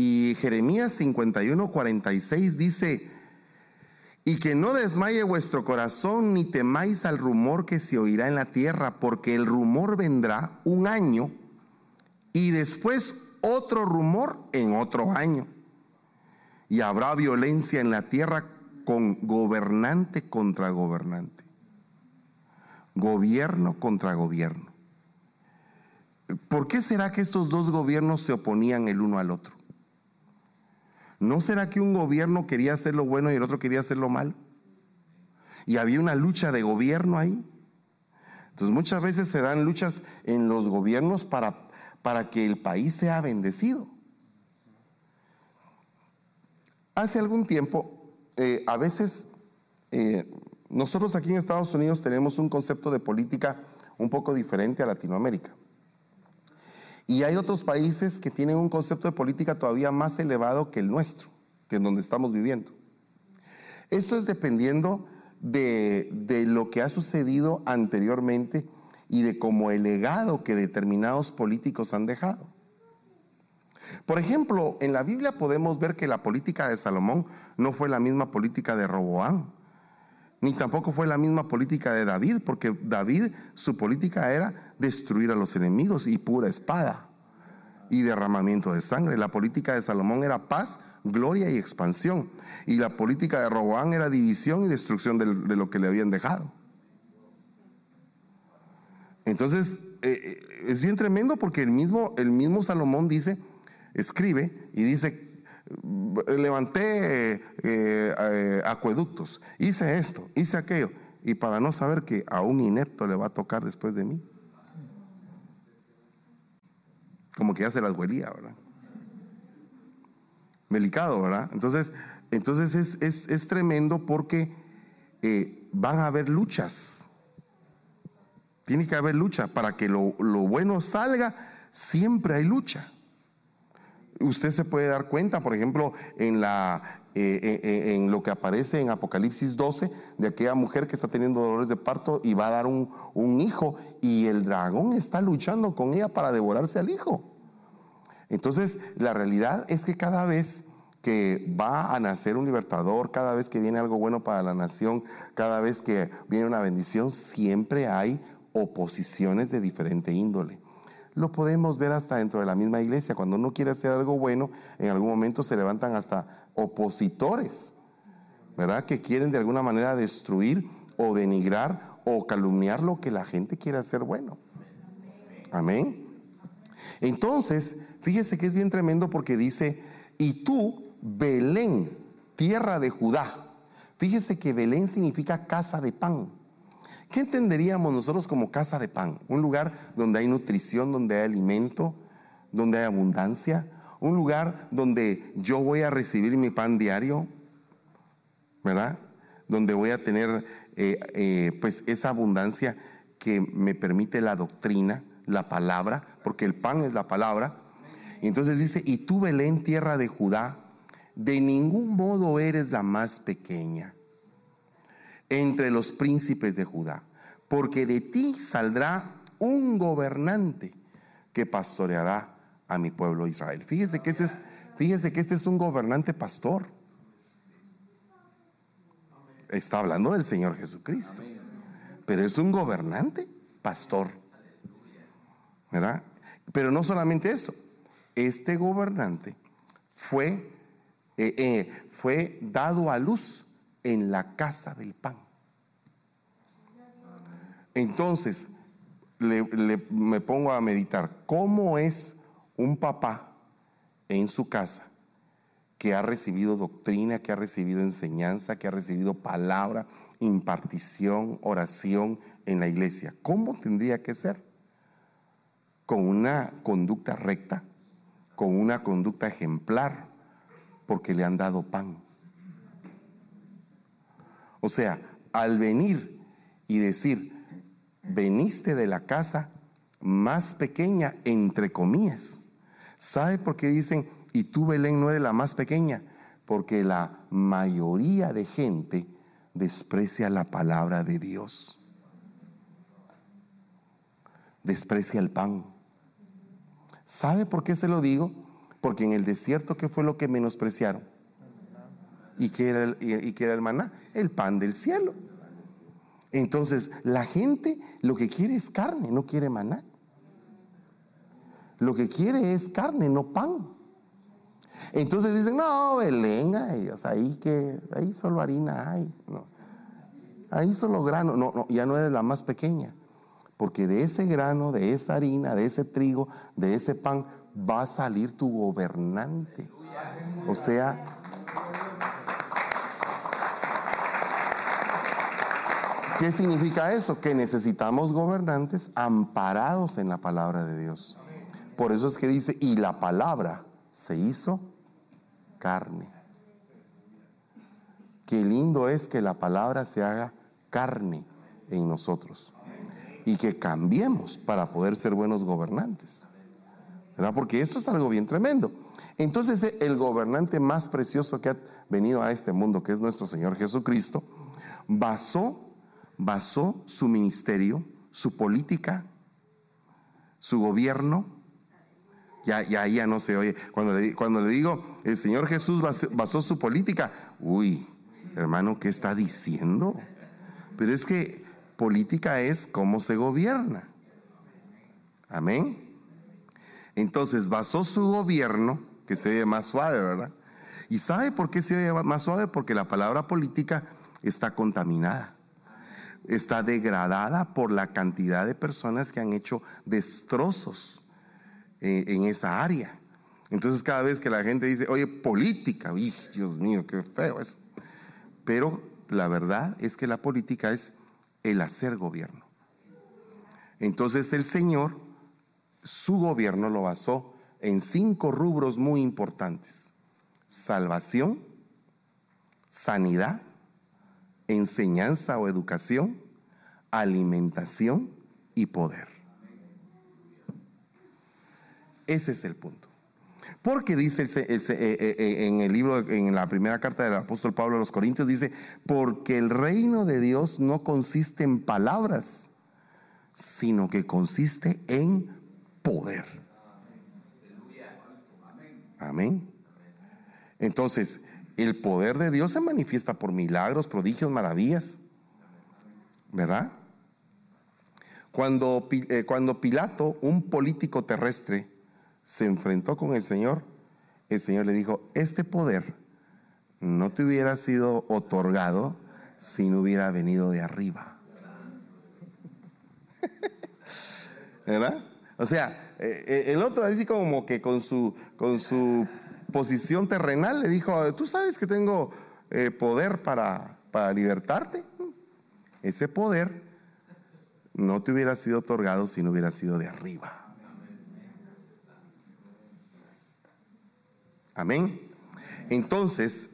Y Jeremías 51, 46 dice, y que no desmaye vuestro corazón ni temáis al rumor que se oirá en la tierra, porque el rumor vendrá un año y después otro rumor en otro año. Y habrá violencia en la tierra con gobernante contra gobernante, gobierno contra gobierno. ¿Por qué será que estos dos gobiernos se oponían el uno al otro? ¿No será que un gobierno quería hacer lo bueno y el otro quería hacer lo malo? Y había una lucha de gobierno ahí. Entonces muchas veces se dan luchas en los gobiernos para, para que el país sea bendecido. Hace algún tiempo, eh, a veces eh, nosotros aquí en Estados Unidos tenemos un concepto de política un poco diferente a Latinoamérica. Y hay otros países que tienen un concepto de política todavía más elevado que el nuestro, que es donde estamos viviendo. Esto es dependiendo de, lo que ha sucedido anteriormente y de cómo el legado que determinados políticos han dejado. Por ejemplo, en la Biblia podemos ver que la política de Salomón no fue la misma política de Roboán, ni tampoco fue la misma política de David, porque David su política era destruir a los enemigos y pura espada y derramamiento de sangre. La política de Salomón era paz, gloria y expansión. Y la política de Roboán era división y destrucción de, lo que le habían dejado. Entonces, eh, eh, es bien tremendo porque el mismo, el mismo Salomón dice, escribe y dice, levanté eh, acueductos, hice esto, hice aquello, y para no saber que a un inepto le va a tocar después de mí como que ya se las huelía, ¿verdad? Delicado, ¿verdad? Entonces, entonces es, tremendo porque eh, van a haber luchas. Tiene que haber lucha. Para que lo, bueno salga, siempre hay lucha. Usted se puede dar cuenta, por ejemplo, en, la, eh, eh, en lo que aparece en Apocalipsis 12, de aquella mujer que está teniendo dolores de parto y va a dar un hijo, y el dragón está luchando con ella para devorarse al hijo. Entonces, la realidad es que cada vez que va a nacer un libertador, cada vez que viene algo bueno para la nación, cada vez que viene una bendición, siempre hay oposiciones de diferente índole. Lo podemos ver hasta dentro de la misma iglesia. Cuando uno quiere hacer algo bueno, en algún momento se levantan hasta opositores, ¿verdad? Que quieren de alguna manera destruir o denigrar o calumniar lo que la gente quiere hacer bueno. Amén. Entonces, fíjese que es bien tremendo porque dice, y tú, Belén, tierra de Judá. Fíjese que Belén significa casa de pan. ¿Qué entenderíamos nosotros como casa de pan? Un lugar donde hay nutrición, donde hay alimento, donde hay abundancia. un lugar donde yo voy a recibir mi pan diario, ¿verdad? Donde voy a tener eh, eh, pues esa abundancia que me permite la doctrina, la palabra, porque el pan es la palabra. Entonces dice, y tú Belén, tierra de Judá, de ningún modo eres la más pequeña entre los príncipes de Judá, porque de ti saldrá un gobernante que pastoreará a mi pueblo Israel. Fíjese que este es, fíjese que este es un gobernante pastor. Está hablando del Señor Jesucristo. Pero es un gobernante pastor. ¿Verdad? Pero no solamente eso. Este gobernante fue, eh, eh, fue dado a luz en la casa del pan. Entonces, me pongo a meditar, ¿cómo es un papá en su casa que ha recibido doctrina, que ha recibido enseñanza, que ha recibido palabra, impartición, oración en la iglesia? ¿Cómo tendría que ser? Con una conducta recta, con una conducta ejemplar, porque le han dado pan. O sea, al venir y decir, veniste de la casa más pequeña, entre comillas. ¿Sabe por qué dicen, y tú Belén no eres la más pequeña? Porque la mayoría de gente desprecia la palabra de Dios. Desprecia el pan. ¿Sabe por qué se lo digo? Porque en el desierto, ¿qué fue lo que menospreciaron? ¿Y qué era el, y, era el maná? El pan del cielo. Entonces, la gente lo que quiere es carne, no quiere maná. Lo que quiere es carne, no pan. Entonces dicen, no, Belén, ahí que ahí solo harina hay, ahí solo grano, no, no, ya no eres la más pequeña, porque de ese grano, de esa harina, de ese trigo, de ese pan, va a salir tu gobernante. O sea, ¿Qué significa eso? Que necesitamos gobernantes amparados en la palabra de Dios. Por eso es que dice, y la palabra se hizo carne. Qué lindo es que la palabra se haga carne en nosotros y que cambiemos para poder ser buenos gobernantes. ¿Verdad? Porque esto es algo bien tremendo. Entonces el gobernante más precioso que ha venido a este mundo, que es nuestro Señor Jesucristo, basó basó su ministerio, su política, su gobierno. Ya, ya, ya no se oye. Cuando le, cuando le digo, el Señor Jesús basó, su política, uy, hermano, ¿qué está diciendo? Pero es que política es cómo se gobierna. Amén. Entonces basó su gobierno, que se oye más suave, ¿verdad? ¿Y sabe por qué se oye más suave? Porque la palabra política está contaminada está degradada por la cantidad de personas que han hecho destrozos eh, en, esa área. Entonces cada vez que la gente dice, oye, política, uy, Dios mío, qué feo eso. Pero la verdad es que la política es el hacer gobierno. Entonces el Señor, su gobierno lo basó en cinco rubros muy importantes. Salvación, sanidad, enseñanza o educación, alimentación y poder. Ese es el punto. Porque dice eh, eh, eh, en el libro, en la primera carta del apóstol Pablo a los Corintios, dice, porque el reino de Dios no consiste en palabras, sino que consiste en poder. Amén. Entonces, el poder de Dios se manifiesta por milagros, prodigios, maravillas. ¿Verdad? Cuando, eh, cuando Pilato, un político terrestre, se enfrentó con el Señor, el Señor le dijo, este poder no te hubiera sido otorgado si no hubiera venido de arriba. ¿Verdad? O sea, eh, eh, el otro así como que con su, con su posición terrenal, le dijo, tú sabes que tengo eh, poder para, para libertarte. Ese poder no te hubiera sido otorgado si no hubiera sido de arriba. Amén. Entonces,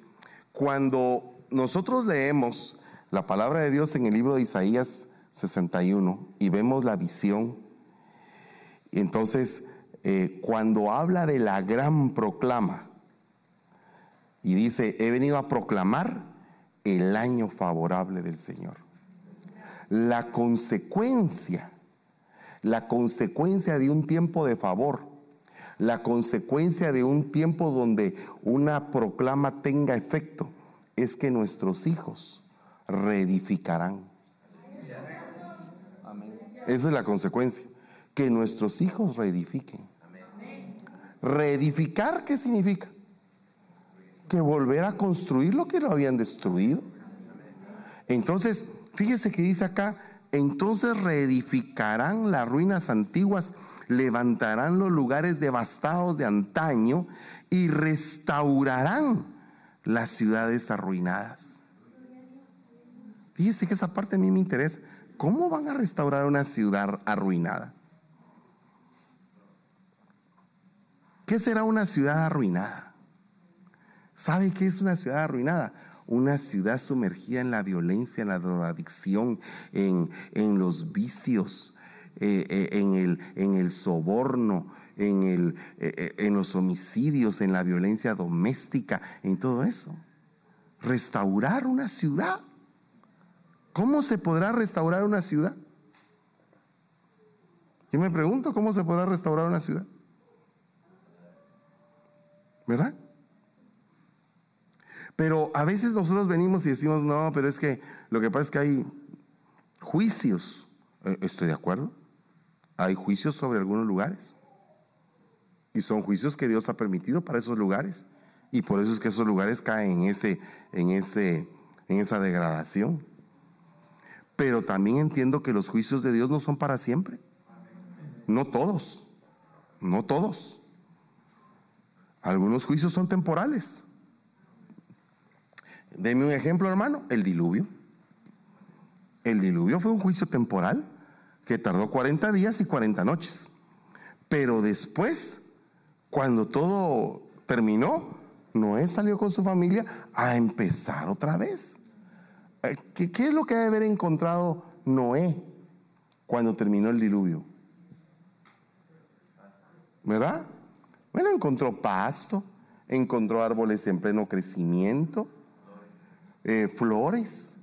cuando nosotros leemos la palabra de Dios en el libro de Isaías 61 y vemos la visión, entonces eh, cuando habla de la gran proclama y dice, he venido a proclamar el año favorable del Señor. La consecuencia, la consecuencia de un tiempo de favor, la consecuencia de un tiempo donde una proclama tenga efecto, es que nuestros hijos reedificarán. Esa es la consecuencia, que nuestros hijos reedifiquen. Reedificar, ¿qué significa? Que volver a construir lo que lo habían destruido. Entonces, fíjese que dice acá, entonces reedificarán las ruinas antiguas, levantarán los lugares devastados de antaño y restaurarán las ciudades arruinadas. Fíjese que esa parte a mí me interesa. ¿Cómo van a restaurar una ciudad arruinada? ¿Qué será una ciudad arruinada? ¿Sabe qué es una ciudad arruinada? Una ciudad sumergida en la violencia, en la drogadicción, en, los vicios, eh, eh, en, el, en, el, soborno, en, el, eh, en los homicidios, en la violencia doméstica, en todo eso. Restaurar una ciudad. ¿Cómo se podrá restaurar una ciudad? Yo me pregunto, ¿cómo se podrá restaurar una ciudad? ¿Verdad? Pero a veces nosotros venimos y decimos, no, pero es que lo que pasa es que hay juicios. Eh, estoy de acuerdo. Hay juicios sobre algunos lugares. Y son juicios que Dios ha permitido para esos lugares. Y por eso es que esos lugares caen en, ese, en, ese, en esa degradación. Pero también entiendo que los juicios de Dios no son para siempre. No todos. No todos. Algunos juicios son temporales. Deme un ejemplo, hermano, el diluvio. El diluvio fue un juicio temporal que tardó 40 días y 40 noches. Pero después, cuando todo terminó, Noé salió con su familia a empezar otra vez. Eh, ¿Qué, qué es lo que debe haber encontrado Noé cuando terminó el diluvio? ¿Verdad? Bueno, encontró pasto, encontró árboles en pleno crecimiento, eh, flores.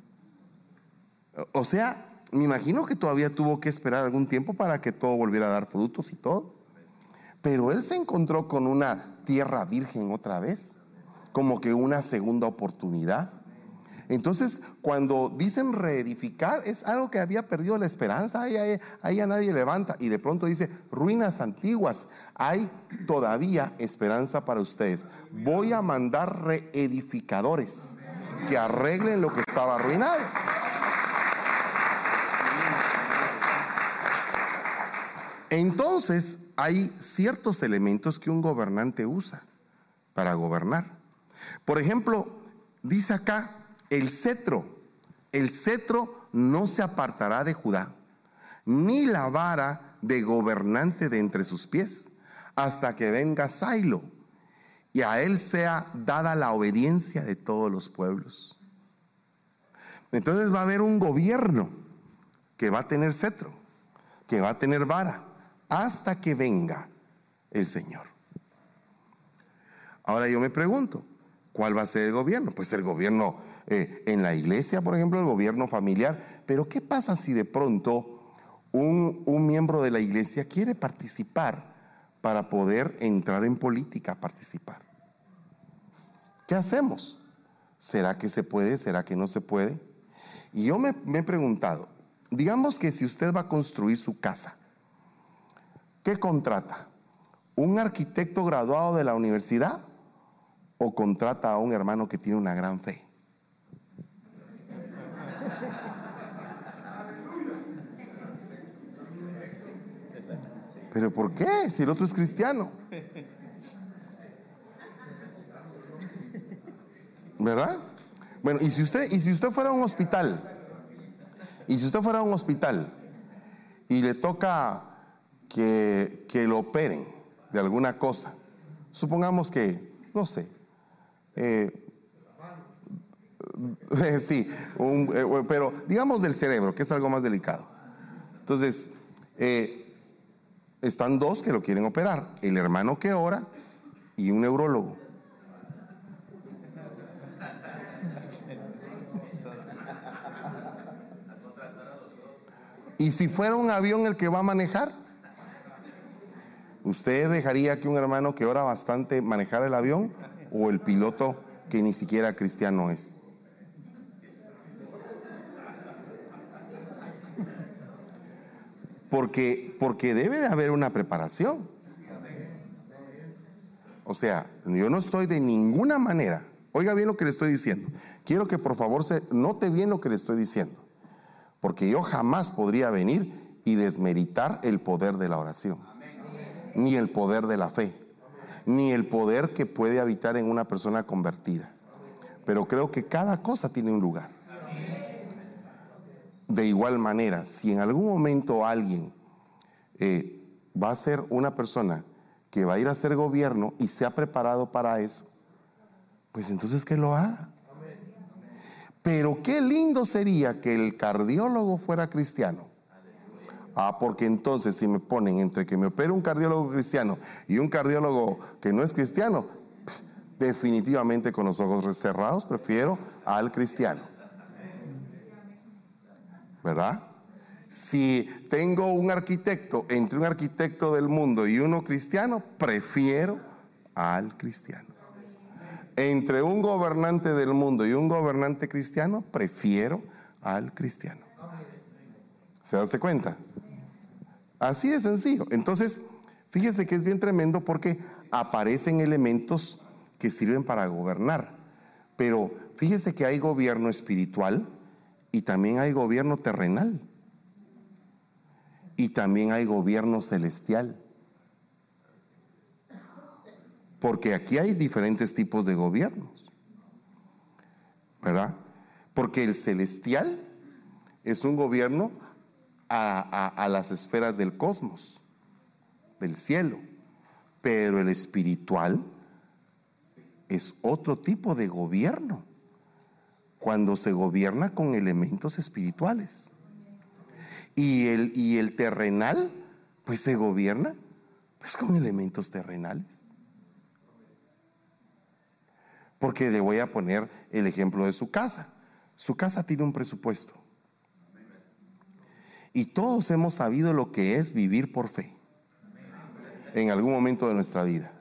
O sea, me imagino que todavía tuvo que esperar algún tiempo para que todo volviera a dar frutos y todo. Pero él se encontró con una tierra virgen otra vez, como que una segunda oportunidad. Entonces, cuando dicen reedificar, es algo que había perdido la esperanza, ahí, ahí, a nadie levanta. Y de pronto dice, ruinas antiguas, hay todavía esperanza para ustedes. Voy a mandar reedificadores que arreglen lo que estaba arruinado. Entonces, hay ciertos elementos que un gobernante usa para gobernar. Por ejemplo, dice acá, el cetro, el cetro no se apartará de Judá, ni la vara de gobernante de entre sus pies, hasta que venga Sailo, y a él sea dada la obediencia de todos los pueblos. Entonces va a haber un gobierno que va a tener cetro, que va a tener vara, hasta que venga el Señor. Ahora yo me pregunto, ¿cuál va a ser el gobierno? Pues el gobierno eh, en la iglesia, por ejemplo, el gobierno familiar. Pero ¿qué pasa si de pronto un, miembro de la iglesia quiere participar para poder entrar en política, participar? ¿Qué hacemos? ¿Será que se puede? ¿Será que no se puede? Y yo me, he preguntado, digamos que si usted va a construir su casa, ¿qué contrata? ¿Un arquitecto graduado de la universidad o contrata a un hermano que tiene una gran fe? ¿Pero por qué? Si el otro es cristiano. ¿Verdad? Bueno, y si usted, y si usted fuera a un hospital, y si usted fuera a un hospital y le toca que, que lo operen de alguna cosa, supongamos que no sé. Eh, sí, eh, pero digamos del cerebro, que es algo más delicado. Entonces, eh, están dos que lo quieren operar, el hermano que ora y un neurólogo. ¿Y si fuera un avión el que va a manejar? ¿Usted dejaría que un hermano que ora bastante manejara el avión o el piloto que ni siquiera cristiano es? Porque, porque debe de haber una preparación. O sea, yo no estoy de ninguna manera, oiga bien lo que le estoy diciendo, quiero que por favor se note bien lo que le estoy diciendo, porque yo jamás podría venir y desmeritar el poder de la oración, ni el poder de la fe, ni el poder que puede habitar en una persona convertida. Pero creo que cada cosa tiene un lugar. De igual manera, si en algún momento alguien eh, va a ser una persona que va a ir a hacer gobierno y se ha preparado para eso, pues entonces que lo haga. Pero qué lindo sería que el cardiólogo fuera cristiano. Ah, porque entonces si me ponen entre que me opere un cardiólogo cristiano y un cardiólogo que no es cristiano, definitivamente con los ojos cerrados prefiero al cristiano. ¿Verdad? Si tengo un arquitecto, entre un arquitecto del mundo y uno cristiano, prefiero al cristiano. Entre un gobernante del mundo y un gobernante cristiano, prefiero al cristiano. ¿Se das cuenta? Así de sencillo. Entonces, fíjese que es bien tremendo porque aparecen elementos que sirven para gobernar. Pero fíjese que hay gobierno espiritual, y también hay gobierno terrenal. Y también hay gobierno celestial. Porque aquí hay diferentes tipos de gobiernos. ¿Verdad? Porque el celestial es un gobierno a, a, las esferas del cosmos, del cielo. Pero el espiritual es otro tipo de gobierno cuando se gobierna con elementos espirituales. Y el, y el terrenal, pues se gobierna pues con elementos terrenales. Porque le voy a poner el ejemplo de su casa. Su casa tiene un presupuesto. Y todos hemos sabido lo que es vivir por fe en algún momento de nuestra vida.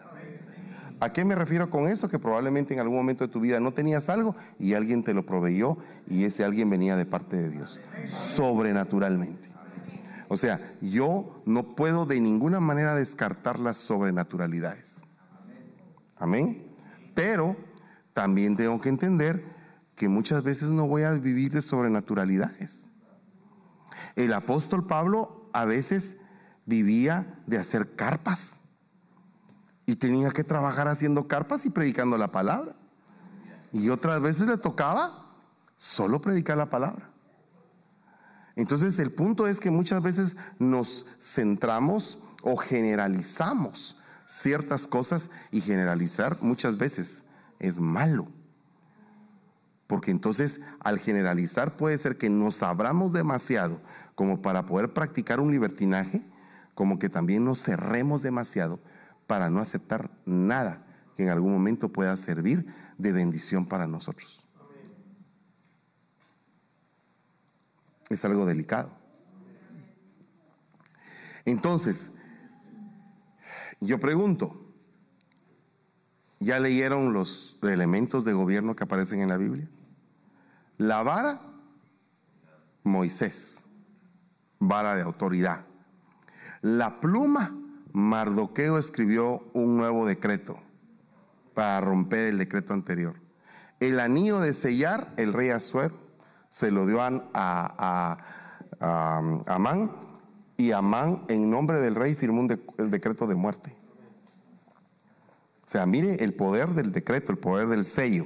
¿A qué me refiero con eso? Que probablemente en algún momento de tu vida no tenías algo y alguien te lo proveyó y ese alguien venía de parte de Dios, sobrenaturalmente. O sea, yo no puedo de ninguna manera descartar las sobrenaturalidades. Amén. Pero también tengo que entender que muchas veces no voy a vivir de sobrenaturalidades. El apóstol Pablo a veces vivía de hacer carpas y tenía que trabajar haciendo carpas y predicando la palabra. Y otras veces le tocaba solo predicar la palabra. Entonces el punto es que muchas veces nos centramos o generalizamos ciertas cosas y generalizar muchas veces es malo. Porque entonces al generalizar puede ser que nos abramos demasiado como para poder practicar un libertinaje, como que también nos cerremos demasiado para no aceptar nada que en algún momento pueda servir de bendición para nosotros. Es algo delicado. Entonces, yo pregunto, ¿ya leyeron los elementos de gobierno que aparecen en la Biblia? La vara, Moisés, vara de autoridad. La pluma, Mardoqueo escribió un nuevo decreto para romper el decreto anterior. El anillo de sellar, el rey Azuero se lo dio a, Amán y Amán en nombre del rey firmó un el decreto de muerte. O sea, mire el poder del decreto, el poder del sello.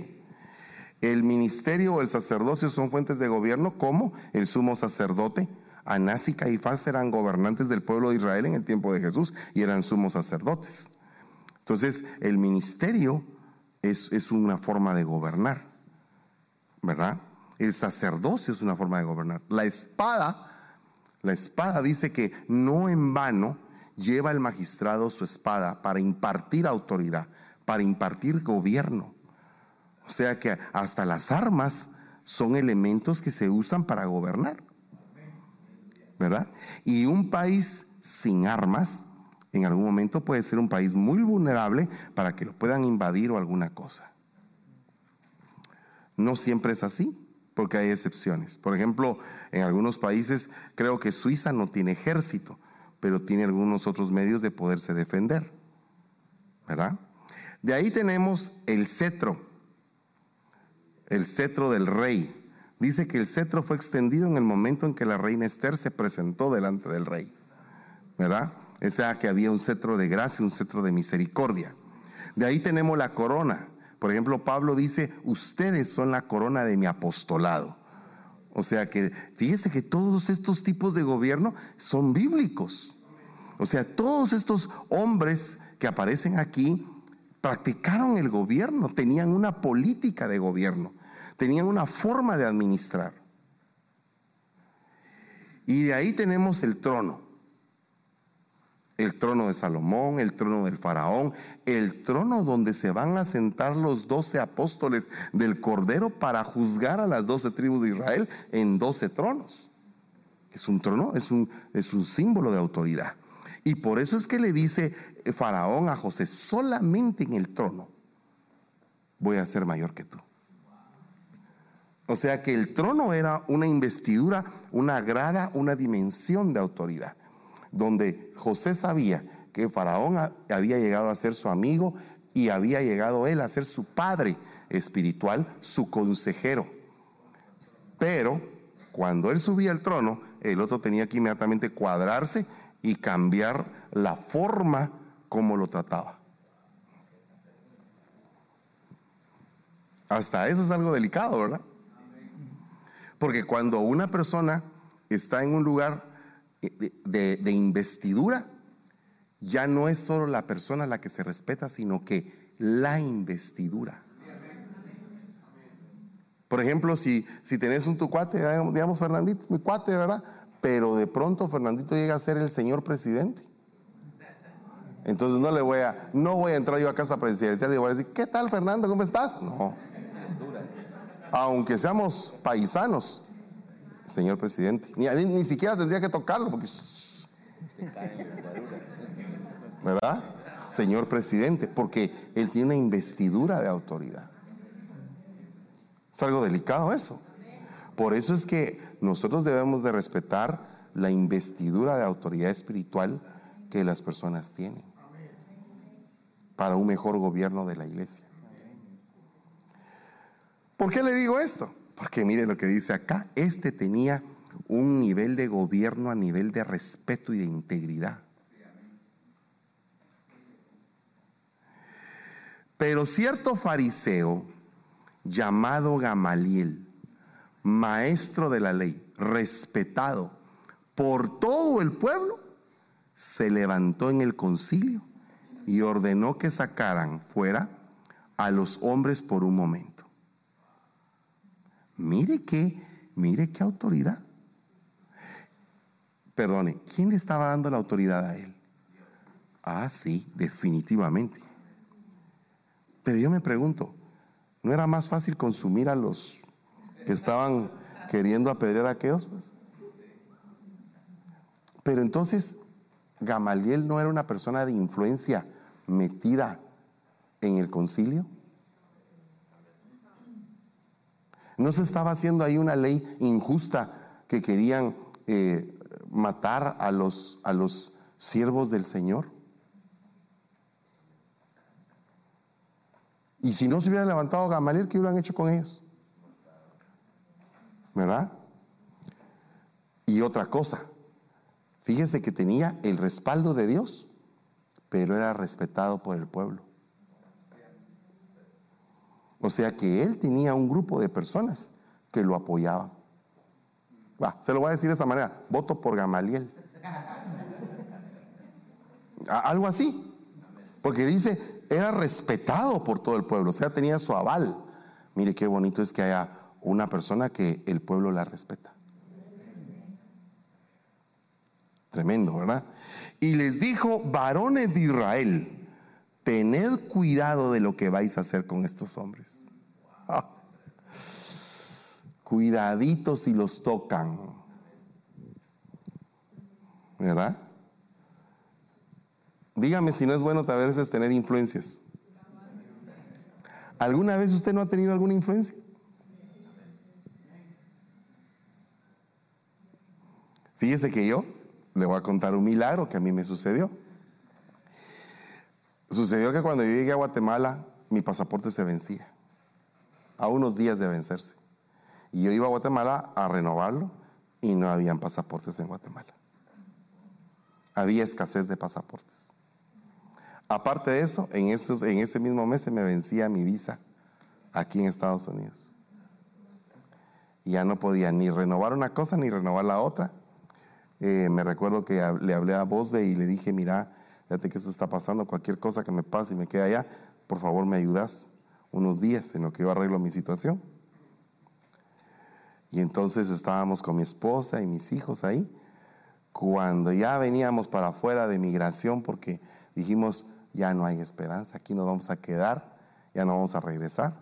El ministerio o el sacerdocio son fuentes de gobierno como el sumo sacerdote, Anás y Caifás eran gobernantes del pueblo de Israel en el tiempo de Jesús y eran sumos sacerdotes. Entonces, el ministerio es, es una forma de gobernar, ¿verdad? El sacerdocio es una forma de gobernar. La espada, la espada dice que no en vano lleva el magistrado su espada para impartir autoridad, para impartir gobierno. O sea que hasta las armas son elementos que se usan para gobernar. ¿Verdad? Y un país sin armas en algún momento puede ser un país muy vulnerable para que lo puedan invadir o alguna cosa. No siempre es así, porque hay excepciones. Por ejemplo, en algunos países creo que Suiza no tiene ejército, pero tiene algunos otros medios de poderse defender. ¿Verdad? De ahí tenemos el cetro, el cetro del rey. Dice que el cetro fue extendido en el momento en que la reina Esther se presentó delante del rey. ¿Verdad? O que había un cetro de gracia, un cetro de misericordia. De ahí tenemos la corona. Por ejemplo, Pablo dice, ustedes son la corona de mi apostolado. O sea que fíjese que todos estos tipos de gobierno son bíblicos. O sea, todos estos hombres que aparecen aquí practicaron el gobierno, tenían una política de gobierno, tenían una forma de administrar. Y de ahí tenemos el trono el trono de Salomón, el trono del faraón, el trono donde se van a sentar los doce apóstoles del Cordero para juzgar a las doce tribus de Israel en doce tronos. Es un trono, es un, es un símbolo de autoridad. Y por eso es que le dice Faraón a José, solamente en el trono voy a ser mayor que tú. O sea que el trono era una investidura, una grada, una dimensión de autoridad donde José sabía que Faraón había llegado a ser su amigo y había llegado él a ser su padre espiritual, su consejero. Pero cuando él subía al trono, el otro tenía que inmediatamente cuadrarse y cambiar la forma como lo trataba. Hasta eso es algo delicado, ¿verdad? Porque cuando una persona está en un lugar de, investidura, ya no es solo la persona la que se respeta, sino que la investidura. Por ejemplo, si, si tenés un tu cuate, digamos Fernandito, mi cuate, ¿verdad? Pero de pronto Fernandito llega a ser el señor presidente. Entonces no le voy a, no voy a entrar yo a casa presidencial y voy a decir, ¿qué tal Fernando? ¿Cómo estás? No. Aunque seamos paisanos, señor presidente. Ni, ni, siquiera tendría que tocarlo porque... ¿Verdad? Señor presidente, porque él tiene una investidura de autoridad. Es algo delicado eso. Por eso es que nosotros debemos de respetar la investidura de autoridad espiritual que las personas tienen para un mejor gobierno de la iglesia. ¿Por qué le digo esto? Porque mire lo que dice acá, este tenía un nivel de gobierno a nivel de respeto y de integridad. Pero cierto fariseo llamado Gamaliel, maestro de la ley, respetado por todo el pueblo, se levantó en el concilio y ordenó que sacaran fuera a los hombres por un momento. Mire qué, mire qué autoridad. Perdone, ¿quién le estaba dando la autoridad a él? Ah, sí, definitivamente. Pero yo me pregunto, ¿no era más fácil consumir a los que estaban queriendo apedrear a aquellos? Pero entonces, Gamaliel no era una persona de influencia metida en el concilio. ¿No se estaba haciendo ahí una ley injusta que querían eh, matar a los, a los siervos del Señor? Y si no se hubiera levantado Gamaliel, ¿qué hubieran hecho con ellos? ¿Verdad? Y otra cosa, fíjese que tenía el respaldo de Dios, pero era respetado por el pueblo. O sea que él tenía un grupo de personas que lo apoyaban. se lo voy a decir de esta manera, voto por Gamaliel. Algo así. Porque dice, era respetado por todo el pueblo, o sea, tenía su aval. Mire qué bonito es que haya una persona que el pueblo la respeta. Tremendo, ¿verdad? Y les dijo, varones de Israel, tened cuidado de lo que vais a hacer con estos hombres. Cuidaditos si los tocan. ¿Verdad? Dígame si no es bueno a veces tener influencias. ¿Alguna vez usted no ha tenido alguna influencia? Fíjese que yo le voy a contar un milagro que a mí me sucedió. Sucedió que cuando yo llegué a Guatemala, mi pasaporte se vencía, a unos días de vencerse. Y yo iba a Guatemala a renovarlo y no habían pasaportes en Guatemala. Había escasez de pasaportes. Aparte de eso, en, esos, en ese mismo mes se me vencía mi visa aquí en Estados Unidos. Y ya no podía ni renovar una cosa ni renovar la otra. Eh, me recuerdo que le hablé a Bosbe y le dije, mira, fíjate que esto está pasando, cualquier cosa que me pase y me quede allá, por favor me ayudas unos días en lo que yo arreglo mi situación. Y entonces estábamos con mi esposa y mis hijos ahí, cuando ya veníamos para afuera de migración, porque dijimos, ya no hay esperanza, aquí nos vamos a quedar, ya no vamos a regresar.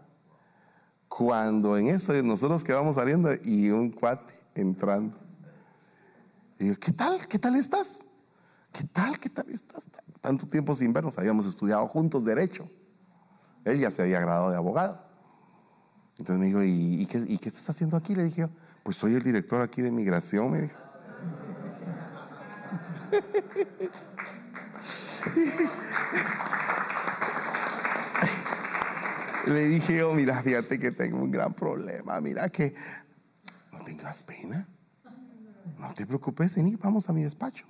Cuando en eso nosotros quedamos saliendo y un cuate entrando. Digo, ¿qué tal? ¿Qué tal estás? ¿Qué tal? ¿Qué tal estás? Tanto tiempo sin vernos, habíamos estudiado juntos derecho. Él ya se había graduado de abogado. Entonces me dijo, ¿y, qué, ¿y qué estás haciendo aquí? Le dije, pues soy el director aquí de migración, me dijo. Le dije yo, mira, fíjate que tengo un gran problema, mira que no tengas pena, no te preocupes, vení, vamos a mi despacho.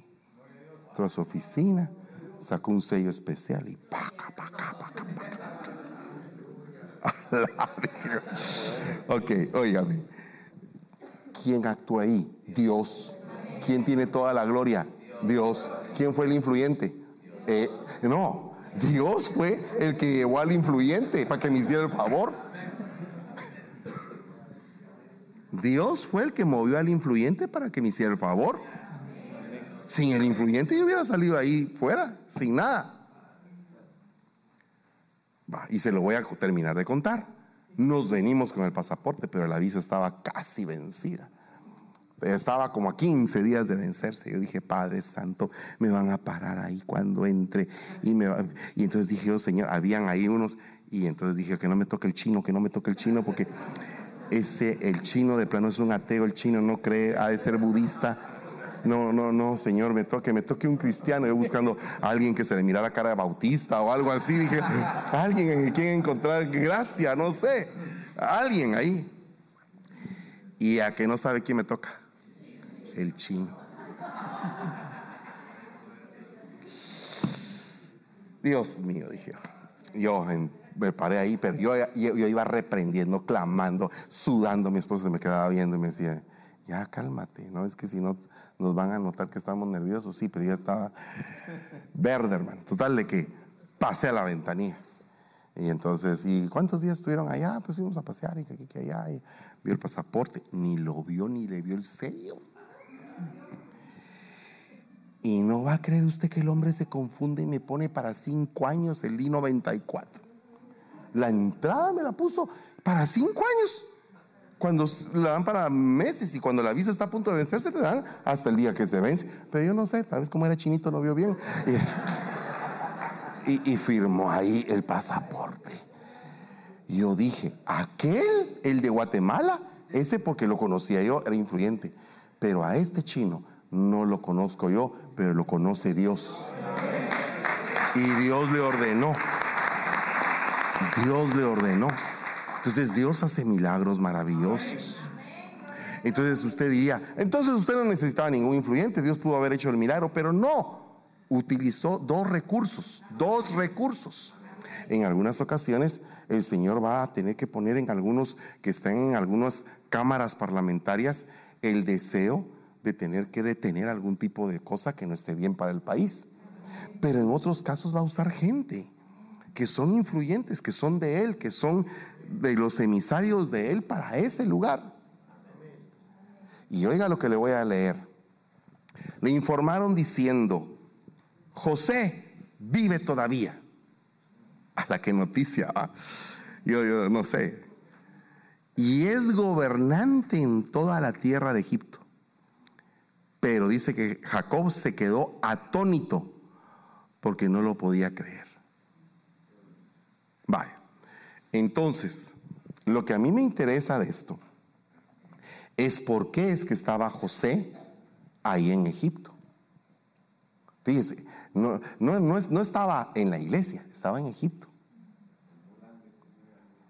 Tras su oficina, sacó un sello especial y paca, paca, paca, paca. ok, óigame. ¿Quién actúa ahí? Dios. ¿Quién tiene toda la gloria? Dios. ¿Quién fue el influyente? Eh, no, Dios fue el que llevó al influyente para que me hiciera el favor. Dios fue el que movió al influyente para que me hiciera el favor. Sin el influyente yo hubiera salido ahí fuera, sin nada. y se lo voy a terminar de contar. Nos venimos con el pasaporte, pero la visa estaba casi vencida estaba como a 15 días de vencerse. Yo dije, Padre Santo, me van a parar ahí cuando entre. Y, y entonces dije, oh Señor, habían ahí unos, y entonces dije, que no me toque el chino, que no me toque el chino, porque ese, el chino de plano es un ateo, el chino no cree, ha de ser budista. No, no, no, Señor, me toque, me toque un cristiano. Yo buscando a alguien que se le mira la cara de bautista o algo así. Dije, alguien en quien encontrar gracia, no sé. Alguien ahí. Y a que no sabe quién me toca el chino. Dios mío, dije. Yo me paré ahí, pero yo, yo, iba reprendiendo, clamando, sudando. Mi esposo se me quedaba viendo y me decía, ya cálmate, ¿no? Es que si no nos van a notar que estamos nerviosos. Sí, pero ya estaba verde, hermano. Total, de que pasé a la ventanilla. Y entonces, ¿y cuántos días estuvieron allá? Pues fuimos a pasear y que, que, que allá. Y vio el pasaporte. Ni lo vio, ni le vio el sello. Y no va a creer usted que el hombre se confunde y me pone para cinco años el I-94. La entrada me la puso para cinco años. Cuando la dan para meses y cuando la visa está a punto de vencerse, te dan hasta el día que se vence. Pero yo no sé, tal vez como era chinito no vio bien. Y, y firmó ahí el pasaporte. Yo dije, aquel, el de Guatemala, ese porque lo conocía yo, era influyente. Pero a este chino no lo conozco yo, pero lo conoce Dios. Y Dios le ordenó. Dios le ordenó. Entonces Dios hace milagros maravillosos. Entonces usted diría, entonces usted no necesitaba ningún influyente, Dios pudo haber hecho el milagro, pero no, utilizó dos recursos, dos recursos. En algunas ocasiones el Señor va a tener que poner en algunos que estén en algunas cámaras parlamentarias el deseo de tener que detener algún tipo de cosa que no esté bien para el país. Pero en otros casos va a usar gente, que son influyentes, que son de él, que son de los emisarios de él para ese lugar. Y oiga lo que le voy a leer. Le informaron diciendo, José vive todavía. A la que noticia, yo, yo no sé. Y es gobernante en toda la tierra de Egipto. Pero dice que Jacob se quedó atónito porque no lo podía creer. Vaya. Entonces, lo que a mí me interesa de esto es por qué es que estaba José ahí en Egipto. Fíjese, no, no, no, estaba en la iglesia, estaba en Egipto.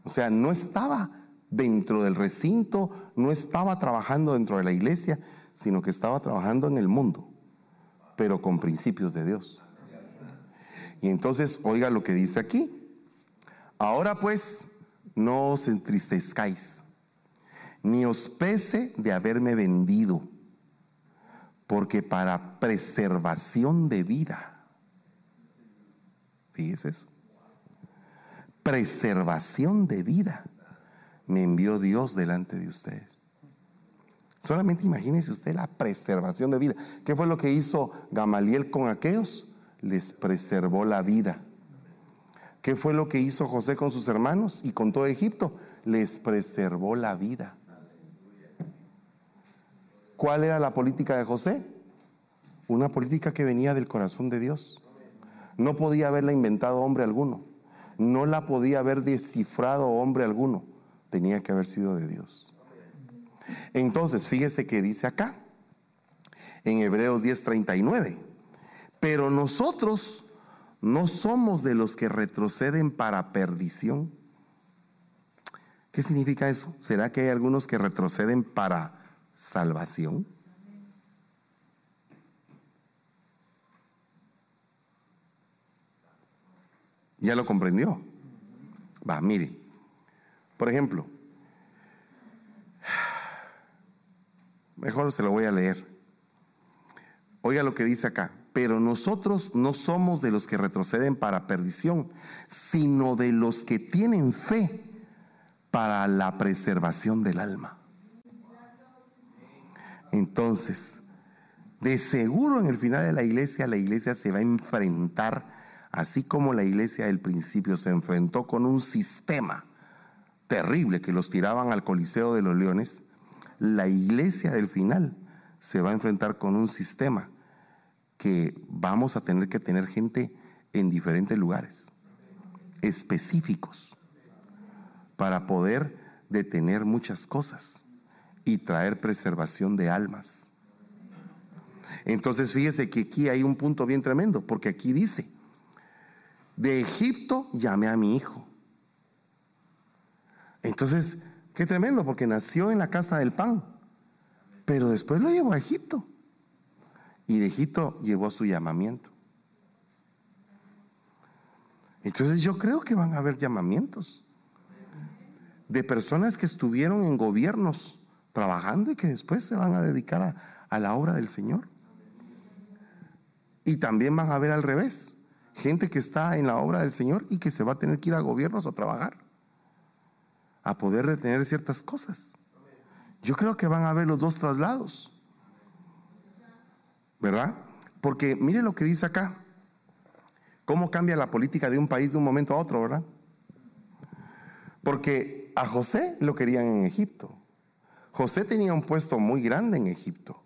O sea, no estaba dentro del recinto, no estaba trabajando dentro de la iglesia, sino que estaba trabajando en el mundo, pero con principios de Dios. Y entonces, oiga lo que dice aquí. Ahora pues, no os entristezcáis, ni os pese de haberme vendido, porque para preservación de vida, fíjese eso, preservación de vida me envió Dios delante de ustedes. Solamente imagínese usted la preservación de vida. ¿Qué fue lo que hizo Gamaliel con aquellos? Les preservó la vida. ¿Qué fue lo que hizo José con sus hermanos y con todo Egipto? Les preservó la vida. ¿Cuál era la política de José? Una política que venía del corazón de Dios. No podía haberla inventado hombre alguno. No la podía haber descifrado hombre alguno. Tenía que haber sido de Dios. Entonces, fíjese que dice acá, en Hebreos 10:39, pero nosotros no somos de los que retroceden para perdición. ¿Qué significa eso? ¿Será que hay algunos que retroceden para salvación? ¿Ya lo comprendió? Va, mire. Por ejemplo, mejor se lo voy a leer. Oiga lo que dice acá. Pero nosotros no somos de los que retroceden para perdición, sino de los que tienen fe para la preservación del alma. Entonces, de seguro en el final de la iglesia, la iglesia se va a enfrentar, así como la iglesia del principio se enfrentó con un sistema terrible que los tiraban al Coliseo de los Leones, la iglesia del final se va a enfrentar con un sistema que vamos a tener que tener gente en diferentes lugares, específicos, para poder detener muchas cosas y traer preservación de almas. Entonces fíjese que aquí hay un punto bien tremendo, porque aquí dice, de Egipto llamé a mi hijo. Entonces, qué tremendo, porque nació en la casa del pan, pero después lo llevó a Egipto y de Egipto llevó su llamamiento. Entonces yo creo que van a haber llamamientos de personas que estuvieron en gobiernos trabajando y que después se van a dedicar a, la obra del Señor. Y también van a ver al revés, gente que está en la obra del Señor y que se va a tener que ir a gobiernos a trabajar, a poder detener ciertas cosas. Yo creo que van a haber los dos traslados. ¿Verdad? Porque mire lo que dice acá, cómo cambia la política de un país de un momento a otro, ¿verdad? Porque a José lo querían en Egipto. José tenía un puesto muy grande en Egipto.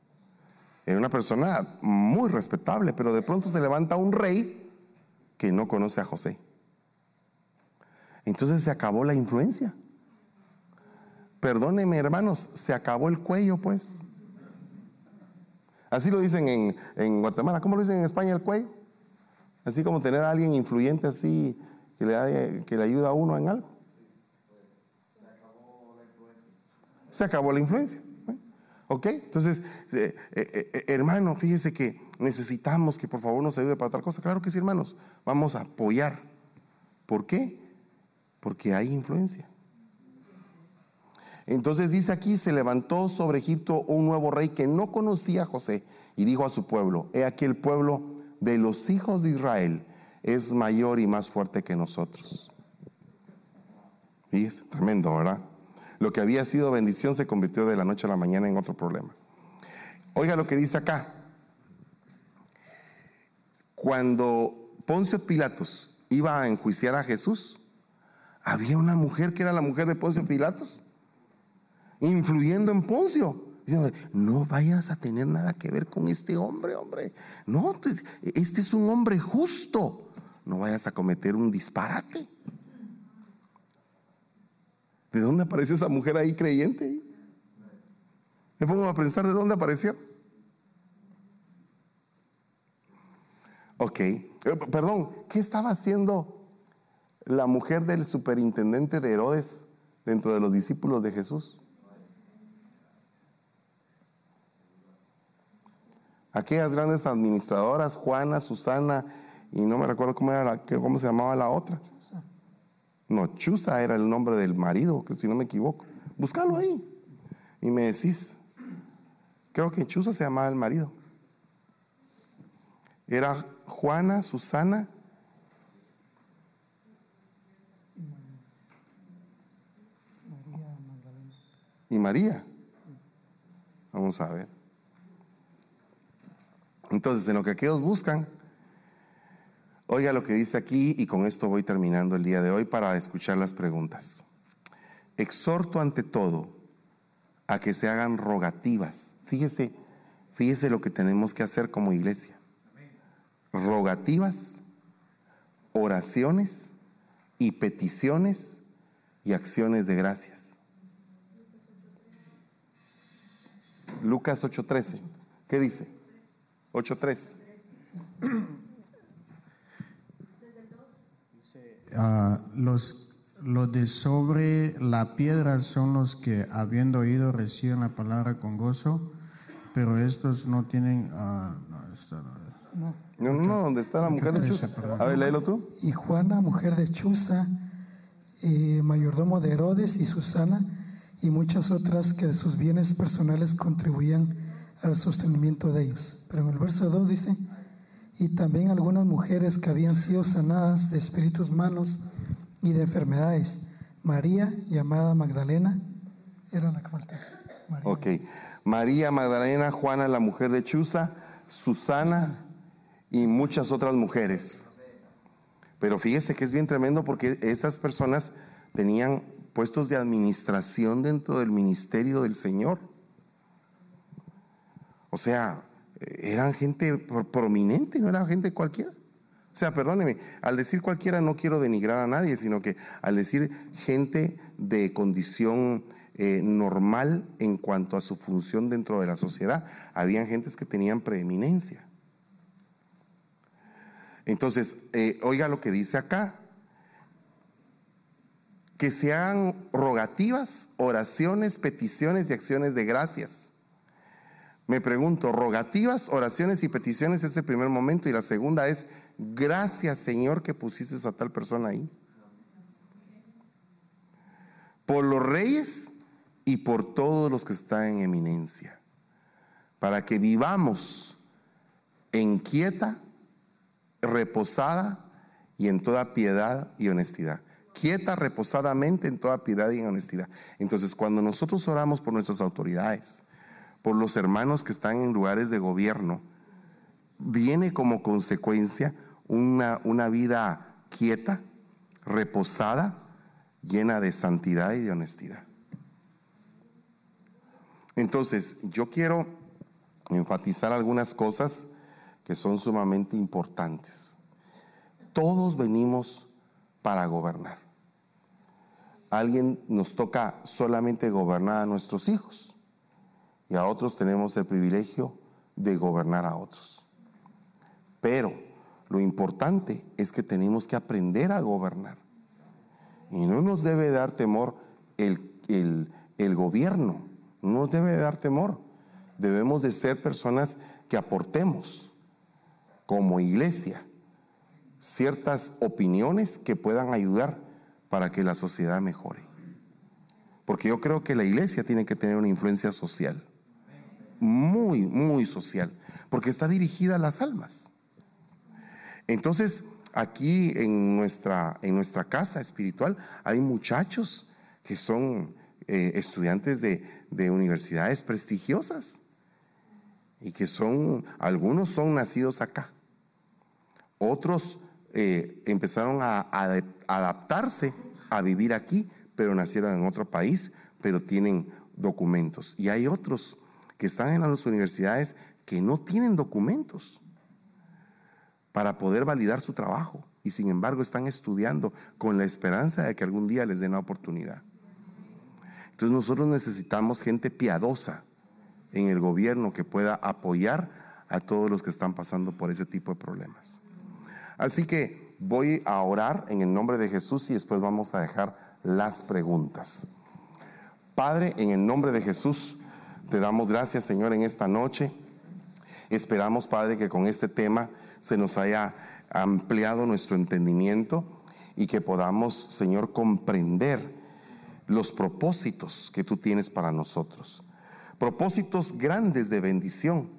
Era una persona muy respetable, pero de pronto se levanta un rey que no conoce a José. Entonces se acabó la influencia. Perdóneme, hermanos, se acabó el cuello, pues. Así lo dicen en, Guatemala. ¿Cómo lo dicen en España el cuello? Así como tener a alguien influyente así que le, que le ayuda a uno en algo. Se acabó la influencia. ¿Ok? Entonces, eh, eh, eh, hermano, fíjese que necesitamos que por favor nos ayude para tal cosa. Claro que sí, hermanos. Vamos a apoyar. ¿Por qué? Porque hay influencia. Entonces dice aquí, se levantó sobre Egipto un nuevo rey que no conocía a José y dijo a su pueblo, he aquí el pueblo de los hijos de Israel es mayor y más fuerte que nosotros. Y es tremendo, ¿verdad? Lo que había sido bendición se convirtió de la noche a la mañana en otro problema. Oiga lo que dice acá. Cuando Poncio Pilatos iba a enjuiciar a Jesús, había una mujer que era la mujer de Poncio Pilatos, influyendo en Poncio. Diciendo, no vayas a tener nada que ver con este hombre, hombre. No, este es un hombre justo. No vayas a cometer un disparate. ¿De dónde apareció esa mujer ahí creyente? Me pongo a pensar de dónde apareció. Ok, eh, perdón, ¿qué estaba haciendo la mujer del superintendente de Herodes dentro de los discípulos de Jesús? Aquellas grandes administradoras, Juana, Susana, y no me recuerdo cómo, cómo se llamaba la otra. No, Chusa era el nombre del marido, si no me equivoco. Búscalo ahí. Y me decís, creo que Chusa se llamaba el marido. Era Juana, Susana. Y María. Vamos a ver. Entonces, en lo que aquellos buscan, oiga lo que dice aquí y con esto voy terminando el día de hoy para escuchar las preguntas. Exhorto ante todo a que se hagan rogativas. Fíjese, fíjese lo que tenemos que hacer como iglesia rogativas, oraciones y peticiones y acciones de gracias. Lucas 8:13, ¿qué dice? 8:3. Uh, los, los de sobre la piedra son los que, habiendo oído, reciben la palabra con gozo, pero estos no tienen... Uh, no, no, no, ¿dónde está la mujer de Chuza? A ver, léelo tú. Y Juana, mujer de Chuza, y mayordomo de Herodes y Susana, y muchas otras que de sus bienes personales contribuían al sostenimiento de ellos. Pero en el verso 2 dice, y también algunas mujeres que habían sido sanadas de espíritus malos y de enfermedades. María, llamada Magdalena, era la que faltaba. Ok. María Magdalena, Juana, la mujer de Chuza, Susana y muchas otras mujeres. Pero fíjese que es bien tremendo porque esas personas tenían puestos de administración dentro del ministerio del Señor. O sea, eran gente prominente, no era gente cualquiera. O sea, perdóneme, al decir cualquiera no quiero denigrar a nadie, sino que al decir gente de condición eh, normal en cuanto a su función dentro de la sociedad, habían gentes que tenían preeminencia. Entonces, eh, oiga lo que dice acá, que se hagan rogativas, oraciones, peticiones y acciones de gracias. Me pregunto, rogativas, oraciones y peticiones es el primer momento y la segunda es, gracias Señor que pusiste a tal persona ahí. Por los reyes y por todos los que están en eminencia, para que vivamos en quieta reposada y en toda piedad y honestidad. Quieta, reposadamente en toda piedad y en honestidad. Entonces, cuando nosotros oramos por nuestras autoridades, por los hermanos que están en lugares de gobierno, viene como consecuencia una, una vida quieta, reposada, llena de santidad y de honestidad. Entonces, yo quiero enfatizar algunas cosas que son sumamente importantes. Todos venimos para gobernar. alguien nos toca solamente gobernar a nuestros hijos y a otros tenemos el privilegio de gobernar a otros. Pero lo importante es que tenemos que aprender a gobernar. Y no nos debe dar temor el, el, gobierno, no nos debe dar temor. Debemos de ser personas que aportemos como iglesia ciertas opiniones que puedan ayudar para que la sociedad mejore. Porque yo creo que la iglesia tiene que tener una influencia social, muy, muy social, porque está dirigida a las almas. Entonces, Aquí en nuestra, en nuestra casa espiritual hay muchachos que son eh, estudiantes de, de universidades prestigiosas y que son, algunos son nacidos acá, otros eh, empezaron a, adaptarse a vivir aquí, pero nacieron en otro país, pero tienen documentos. Y hay otros que están en las universidades que no tienen documentos para poder validar su trabajo y sin embargo están estudiando con la esperanza de que algún día les den la oportunidad. Entonces nosotros necesitamos gente piadosa en el gobierno que pueda apoyar a todos los que están pasando por ese tipo de problemas. Así que voy a orar en el nombre de Jesús y después vamos a dejar las preguntas. Padre, en el nombre de Jesús, te damos gracias, Señor, en esta noche. Esperamos, Padre, que con este tema se nos haya ampliado nuestro entendimiento y que podamos, Señor, comprender los propósitos que tú tienes para nosotros. Propósitos grandes de bendición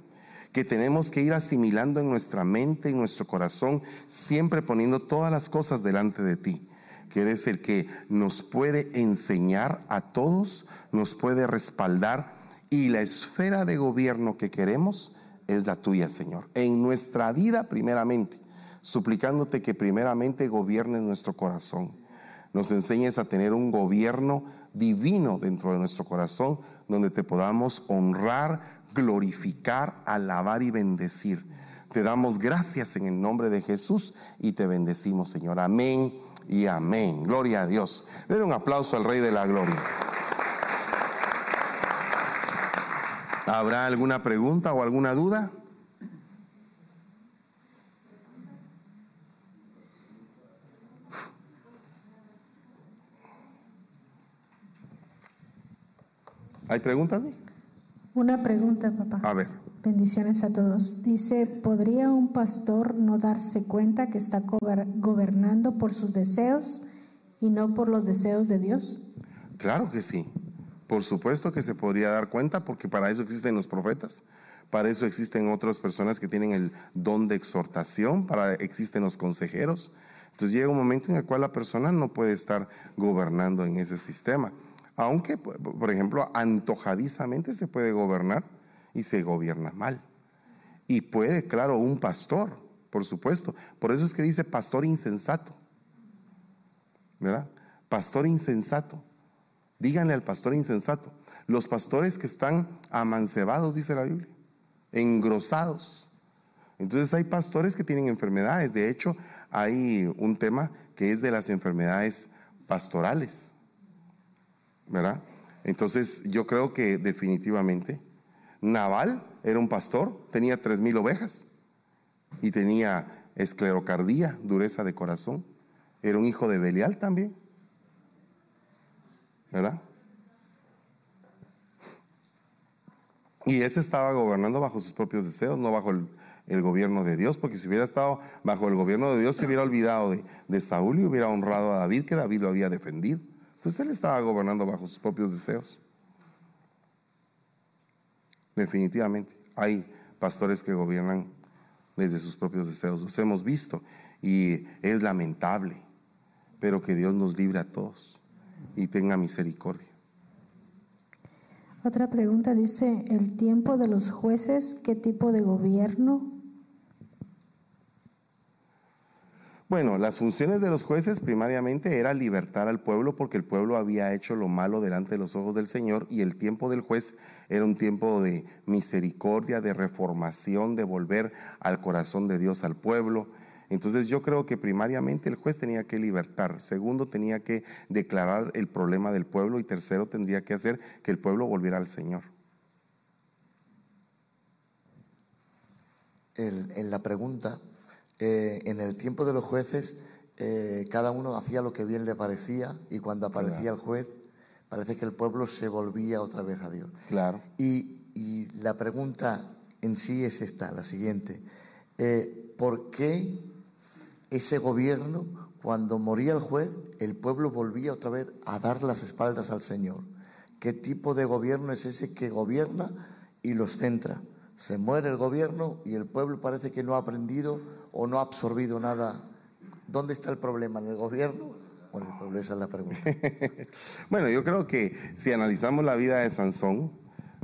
que tenemos que ir asimilando en nuestra mente, en nuestro corazón, siempre poniendo todas las cosas delante de ti, que eres el que nos puede enseñar a todos, nos puede respaldar y la esfera de gobierno que queremos es la tuya, Señor. En nuestra vida primeramente, suplicándote que primeramente gobiernes nuestro corazón. Nos enseñes a tener un gobierno divino dentro de nuestro corazón, donde te podamos honrar, glorificar, alabar y bendecir. Te damos gracias en el nombre de Jesús y te bendecimos, Señor. Amén y amén. Gloria a Dios. Den un aplauso al Rey de la Gloria. ¿Habrá alguna pregunta o alguna duda? ¿Hay preguntas? Una pregunta, papá. A ver. Bendiciones a todos. Dice, ¿podría un pastor no darse cuenta que está gobernando por sus deseos y no por los deseos de Dios? Claro que sí. Por supuesto que se podría dar cuenta porque para eso existen los profetas. Para eso existen otras personas que tienen el don de exhortación, para existen los consejeros. Entonces llega un momento en el cual la persona no puede estar gobernando en ese sistema. Aunque, por ejemplo, antojadizamente se puede gobernar y se gobierna mal. Y puede, claro, un pastor, por supuesto. Por eso es que dice pastor insensato. ¿Verdad? Pastor insensato. Díganle al pastor insensato. Los pastores que están amancebados, dice la Biblia, engrosados. Entonces hay pastores que tienen enfermedades. De hecho, hay un tema que es de las enfermedades pastorales. ¿verdad? Entonces yo creo que definitivamente Naval era un pastor, tenía tres mil ovejas y tenía esclerocardía, dureza de corazón. Era un hijo de Belial también, ¿verdad? Y ese estaba gobernando bajo sus propios deseos, no bajo el, gobierno de Dios, porque si hubiera estado bajo el gobierno de Dios, se hubiera olvidado de, de Saúl y hubiera honrado a David, que David lo había defendido. Entonces él estaba gobernando bajo sus propios deseos. Definitivamente, hay pastores que gobiernan desde sus propios deseos. Los hemos visto y es lamentable, pero que Dios nos libre a todos y tenga misericordia. Otra pregunta dice, ¿el tiempo de los jueces qué tipo de gobierno Bueno, las funciones de los jueces primariamente era libertar al pueblo porque el pueblo había hecho lo malo delante de los ojos del Señor y el tiempo del juez era un tiempo de misericordia, de reformación, de volver al corazón de Dios al pueblo. Entonces yo creo que primariamente el juez tenía que libertar, segundo tenía que declarar el problema del pueblo y tercero tendría que hacer que el pueblo volviera al Señor. en la pregunta eh, en el tiempo de los jueces, eh, cada uno hacía lo que bien le parecía y cuando aparecía el juez, parece que el pueblo se volvía otra vez a Dios. Claro. Y, la pregunta en sí es esta, la siguiente. Eh, ¿Por qué ese gobierno, cuando moría el juez, el pueblo volvía otra vez a dar las espaldas al Señor? ¿Qué tipo de gobierno es ese que gobierna y los centra? Se muere el gobierno y el pueblo parece que no ha aprendido o no ha absorbido nada ¿Dónde está el problema? ¿En el gobierno o en el pueblo? Esa es la pregunta. bueno, yo creo que si analizamos la vida de Sansón,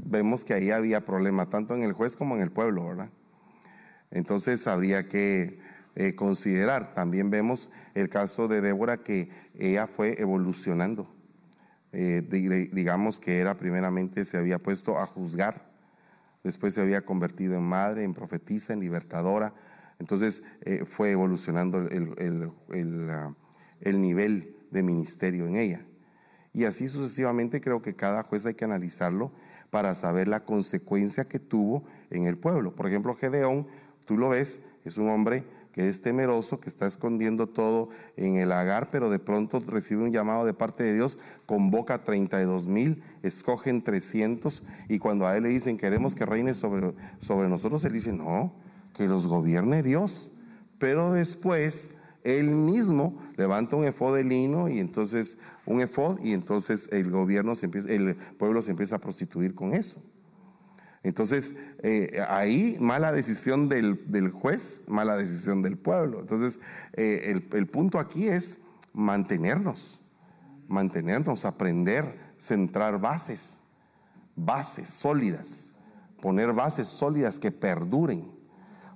vemos que ahí había problema tanto en el juez como en el pueblo, ¿verdad? Entonces habría que eh, considerar. También vemos el caso de Débora que ella fue evolucionando. Eh, digamos que era primeramente se había puesto a juzgar, después se había convertido en madre, en profetisa, en libertadora. Entonces eh, fue evolucionando el, ah, el nivel de ministerio en ella. Y así sucesivamente creo que cada juez hay que analizarlo para saber la consecuencia que tuvo en el pueblo. Por ejemplo, Gedeón, tú lo ves, es un hombre que es temeroso, que está escondiendo todo en el agar, pero de pronto recibe un llamado de parte de Dios, convoca 32 mil, escogen 300, y cuando a él le dicen queremos que reine sobre, sobre nosotros, él dice, no, que los gobierne Dios. Pero después él mismo levanta un efod de lino y entonces un efod y entonces el gobierno se empieza, el pueblo se empieza a prostituir con eso. Entonces, eh, ahí mala decisión del, juez, mala decisión del pueblo. Entonces, eh, el, punto aquí es mantenernos, mantenernos, aprender, centrar bases, bases sólidas, poner bases sólidas que perduren.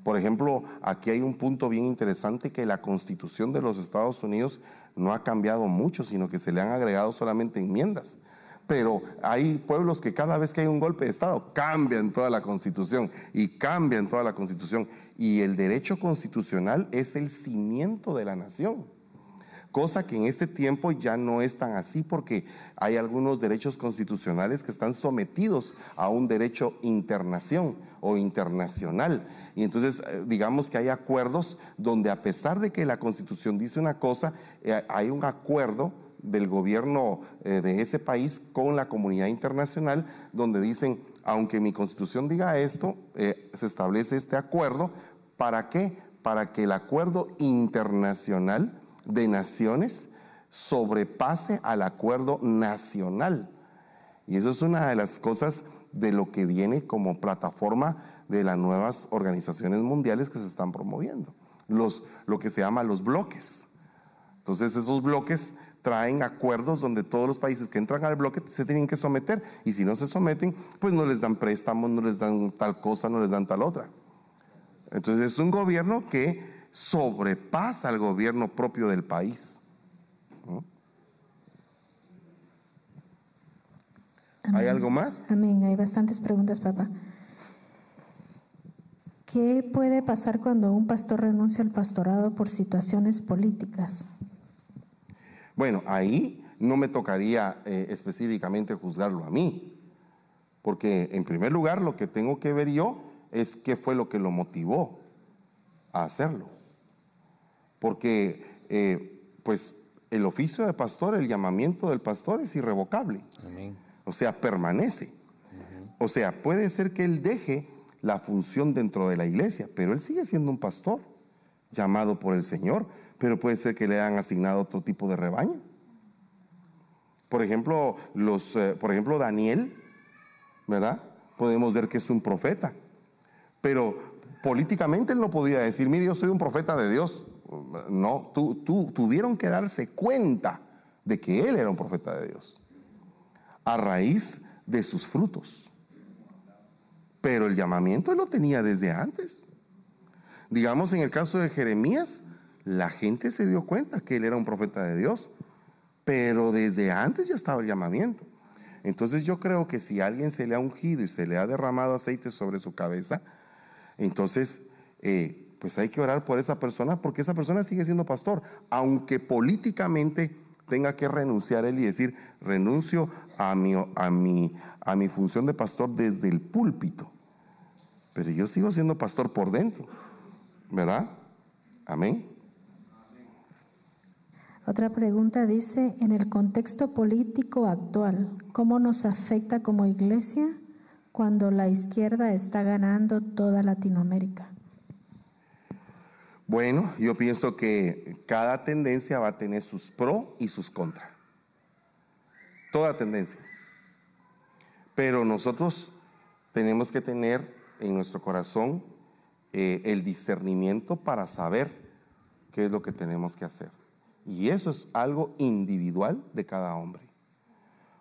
Por ejemplo, aquí hay un punto bien interesante que la constitución de los Estados Unidos no ha cambiado mucho, sino que se le han agregado solamente enmiendas pero hay pueblos que cada vez que hay un golpe de Estado cambian toda la constitución y cambian toda la constitución. Y el derecho constitucional es el cimiento de la nación. Cosa que en este tiempo ya no es tan así porque hay algunos derechos constitucionales que están sometidos a un derecho internación o internacional. Y entonces eh, digamos que hay acuerdos donde a pesar de que la constitución dice una cosa, eh, hay un acuerdo del gobierno eh, de ese país con la comunidad internacional, donde dicen, aunque mi constitución diga esto, eh, se establece este acuerdo, ¿para qué? Para que el acuerdo internacional de naciones sobrepase al acuerdo nacional. Y eso es una de las cosas de lo que viene como plataforma de las nuevas organizaciones mundiales que se están promoviendo, lo que se llama los bloques. Entonces esos bloques traen acuerdos donde todos los países que entran al bloque se tienen que someter y si no se someten, pues no les dan préstamos, no les dan tal cosa, no les dan tal otra. Entonces es un gobierno que sobrepasa al gobierno propio del país. ¿Hay algo más? Amén, hay bastantes preguntas, papá. ¿Qué puede pasar cuando un pastor renuncia al pastorado por situaciones políticas? Bueno, ahí no me tocaría eh, específicamente juzgarlo a mí, porque en primer lugar lo que tengo que ver yo es qué fue lo que lo motivó a hacerlo. Porque eh, pues el oficio de pastor, el llamamiento del pastor es irrevocable. O sea, permanece. O sea, puede ser que él deje la función dentro de la iglesia, pero él sigue siendo un pastor llamado por el Señor pero puede ser que le hayan asignado otro tipo de rebaño. Por ejemplo, los, eh, por ejemplo, Daniel, ¿verdad? Podemos ver que es un profeta, pero políticamente él no podía decir, mire, yo soy un profeta de Dios. No, tuvieron que darse cuenta de que él era un profeta de Dios, a raíz de sus frutos. Pero el llamamiento él lo tenía desde antes. Digamos en el caso de Jeremías, la gente se dio cuenta que él era un profeta de Dios, pero desde antes ya estaba el llamamiento. Entonces yo creo que si a alguien se le ha ungido y se le ha derramado aceite sobre su cabeza, entonces eh, pues hay que orar por esa persona porque esa persona sigue siendo pastor, aunque políticamente tenga que renunciar él y decir, renuncio a mi, a mi, a mi función de pastor desde el púlpito. Pero yo sigo siendo pastor por dentro, ¿verdad? Amén. Otra pregunta dice, en el contexto político actual, ¿cómo nos afecta como iglesia cuando la izquierda está ganando toda Latinoamérica? Bueno, yo pienso que cada tendencia va a tener sus pro y sus contra. Toda tendencia. Pero nosotros tenemos que tener en nuestro corazón eh, el discernimiento para saber qué es lo que tenemos que hacer. Y eso es algo individual de cada hombre.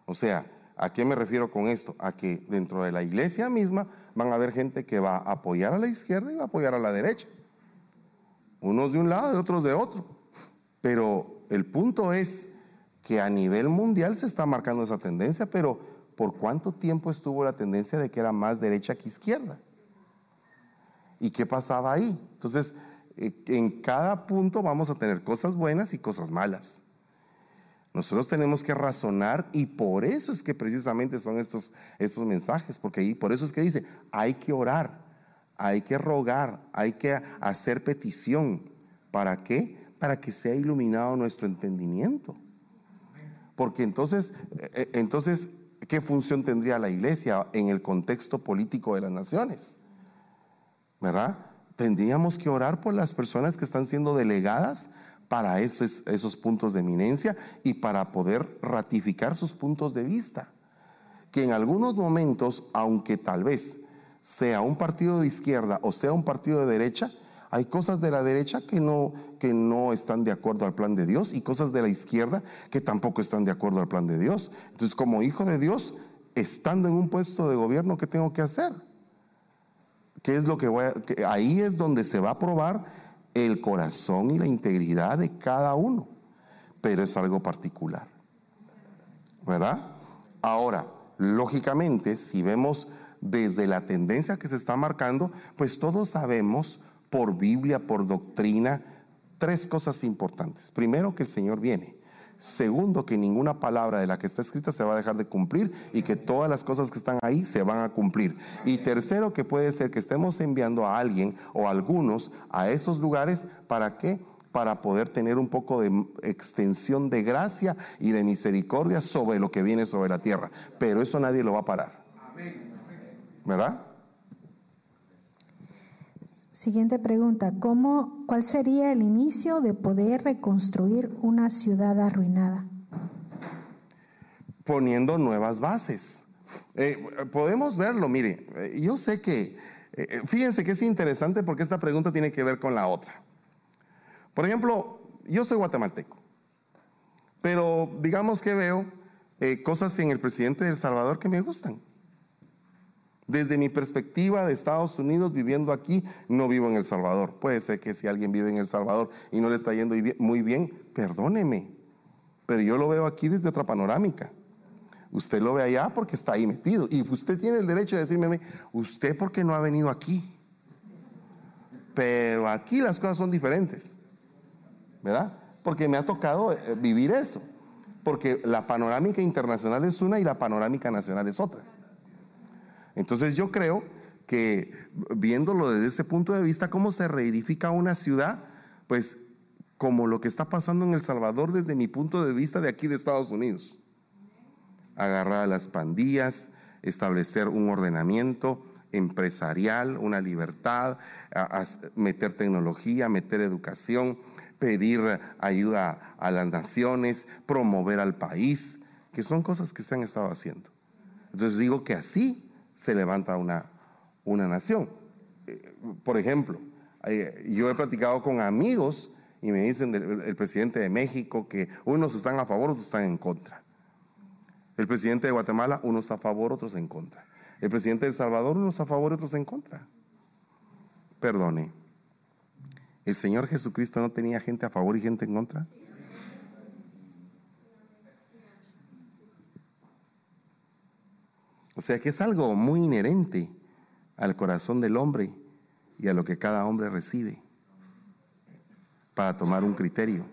O sea, ¿a qué me refiero con esto? A que dentro de la iglesia misma van a haber gente que va a apoyar a la izquierda y va a apoyar a la derecha. Unos de un lado y otros de otro. Pero el punto es que a nivel mundial se está marcando esa tendencia, pero ¿por cuánto tiempo estuvo la tendencia de que era más derecha que izquierda? ¿Y qué pasaba ahí? Entonces, en cada punto vamos a tener cosas buenas y cosas malas. Nosotros tenemos que razonar y por eso es que precisamente son estos, estos mensajes, porque ahí, por eso es que dice, hay que orar, hay que rogar, hay que hacer petición. ¿Para qué? Para que sea iluminado nuestro entendimiento. Porque entonces, eh, eh, entonces, ¿qué función tendría la iglesia en el contexto político de las naciones? ¿Verdad? Tendríamos que orar por las personas que están siendo delegadas para esos, puntos de eminencia y para poder ratificar sus puntos de vista. Que en algunos momentos, aunque tal vez sea un partido de izquierda o sea un partido de derecha, hay cosas de la derecha que no, que no están de acuerdo al plan de Dios y cosas de la izquierda que tampoco están de acuerdo al plan de Dios. Entonces, como hijo de Dios, estando en un puesto de gobierno, ¿qué tengo que hacer? ¿Qué es lo que voy a, ahí es donde se va a probar el corazón y la integridad de cada uno, pero es algo particular. ¿Verdad? Ahora, lógicamente, si vemos desde la tendencia que se está marcando, pues todos sabemos por Biblia, por doctrina, tres cosas importantes. Primero, que el Señor viene. Segundo, que ninguna palabra de la que está escrita se va a dejar de cumplir y que todas las cosas que están ahí se van a cumplir. Y tercero, que puede ser que estemos enviando a alguien o a algunos a esos lugares para qué? Para poder tener un poco de extensión de gracia y de misericordia sobre lo que viene sobre la tierra. Pero eso nadie lo va a parar. ¿Verdad? Siguiente pregunta, ¿cómo, ¿cuál sería el inicio de poder reconstruir una ciudad arruinada? Poniendo nuevas bases. Eh, podemos verlo, mire, eh, yo sé que, eh, fíjense que es interesante porque esta pregunta tiene que ver con la otra. Por ejemplo, yo soy guatemalteco, pero digamos que veo cosas en el presidente de El Salvador que me gustan. Desde mi perspectiva de Estados Unidos, viviendo aquí, no vivo en El Salvador. Puede ser que si alguien vive en El Salvador y no le está yendo muy bien, perdóneme. Pero yo lo veo aquí desde otra panorámica. Usted lo ve allá porque está ahí metido. Y usted tiene el derecho de decirme, usted porque no ha venido aquí. Pero aquí las cosas son diferentes. ¿Verdad? Porque me ha tocado eh, vivir eso. Porque la panorámica internacional es una y la panorámica nacional es otra. Entonces yo creo que viéndolo desde este punto de vista, cómo se reedifica una ciudad, pues como lo que está pasando en El Salvador desde mi punto de vista de aquí de Estados Unidos. Agarrar a las pandillas, establecer un ordenamiento empresarial, una libertad, meter tecnología, meter educación, pedir ayuda a las naciones, promover al país, que son cosas que se han estado haciendo. Entonces digo que así se levanta una, una nación. Eh, por ejemplo, yo he platicado con amigos y me dicen del presidente de México que unos están a favor, otros están en contra. El presidente de Guatemala, unos a favor, otros en contra. El presidente de El Salvador, unos a favor, otros en contra. Perdone, ¿el Señor Jesucristo no tenía gente a favor y gente en contra? O sea que es algo muy inherente al corazón del hombre y a lo que cada hombre recibe para tomar un criterio.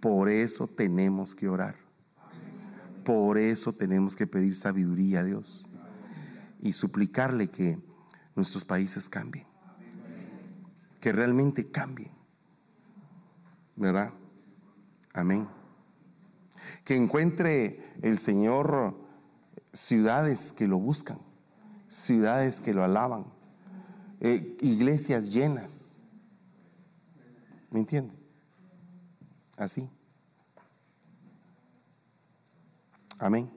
Por eso tenemos que orar. Por eso tenemos que pedir sabiduría a Dios y suplicarle que nuestros países cambien. Que realmente cambien. ¿Verdad? Amén. Que encuentre el Señor ciudades que lo buscan, ciudades que lo alaban, eh, iglesias llenas. ¿Me entiende? Así. Amén.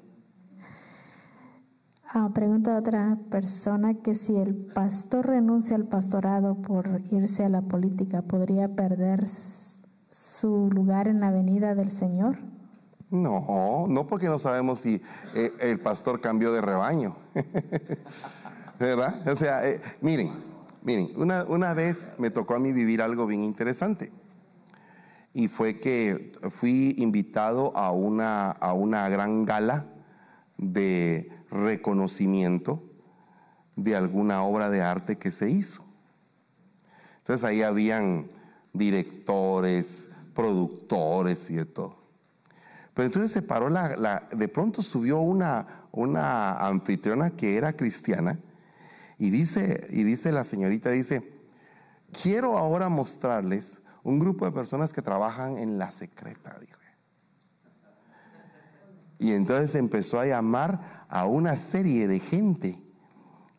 Ah, pregunta a otra persona que si el pastor renuncia al pastorado por irse a la política, ¿podría perder su lugar en la venida del Señor? No, no porque no sabemos si eh, el pastor cambió de rebaño. ¿Verdad? O sea, eh, miren, miren, una, una vez me tocó a mí vivir algo bien interesante. Y fue que fui invitado a una, a una gran gala de reconocimiento de alguna obra de arte que se hizo. Entonces ahí habían directores, productores y de todo. Pero entonces se paró la, de pronto subió una, una anfitriona que era cristiana y dice, y dice la señorita, dice, quiero ahora mostrarles un grupo de personas que trabajan en la secreta. Y entonces empezó a llamar a una serie de gente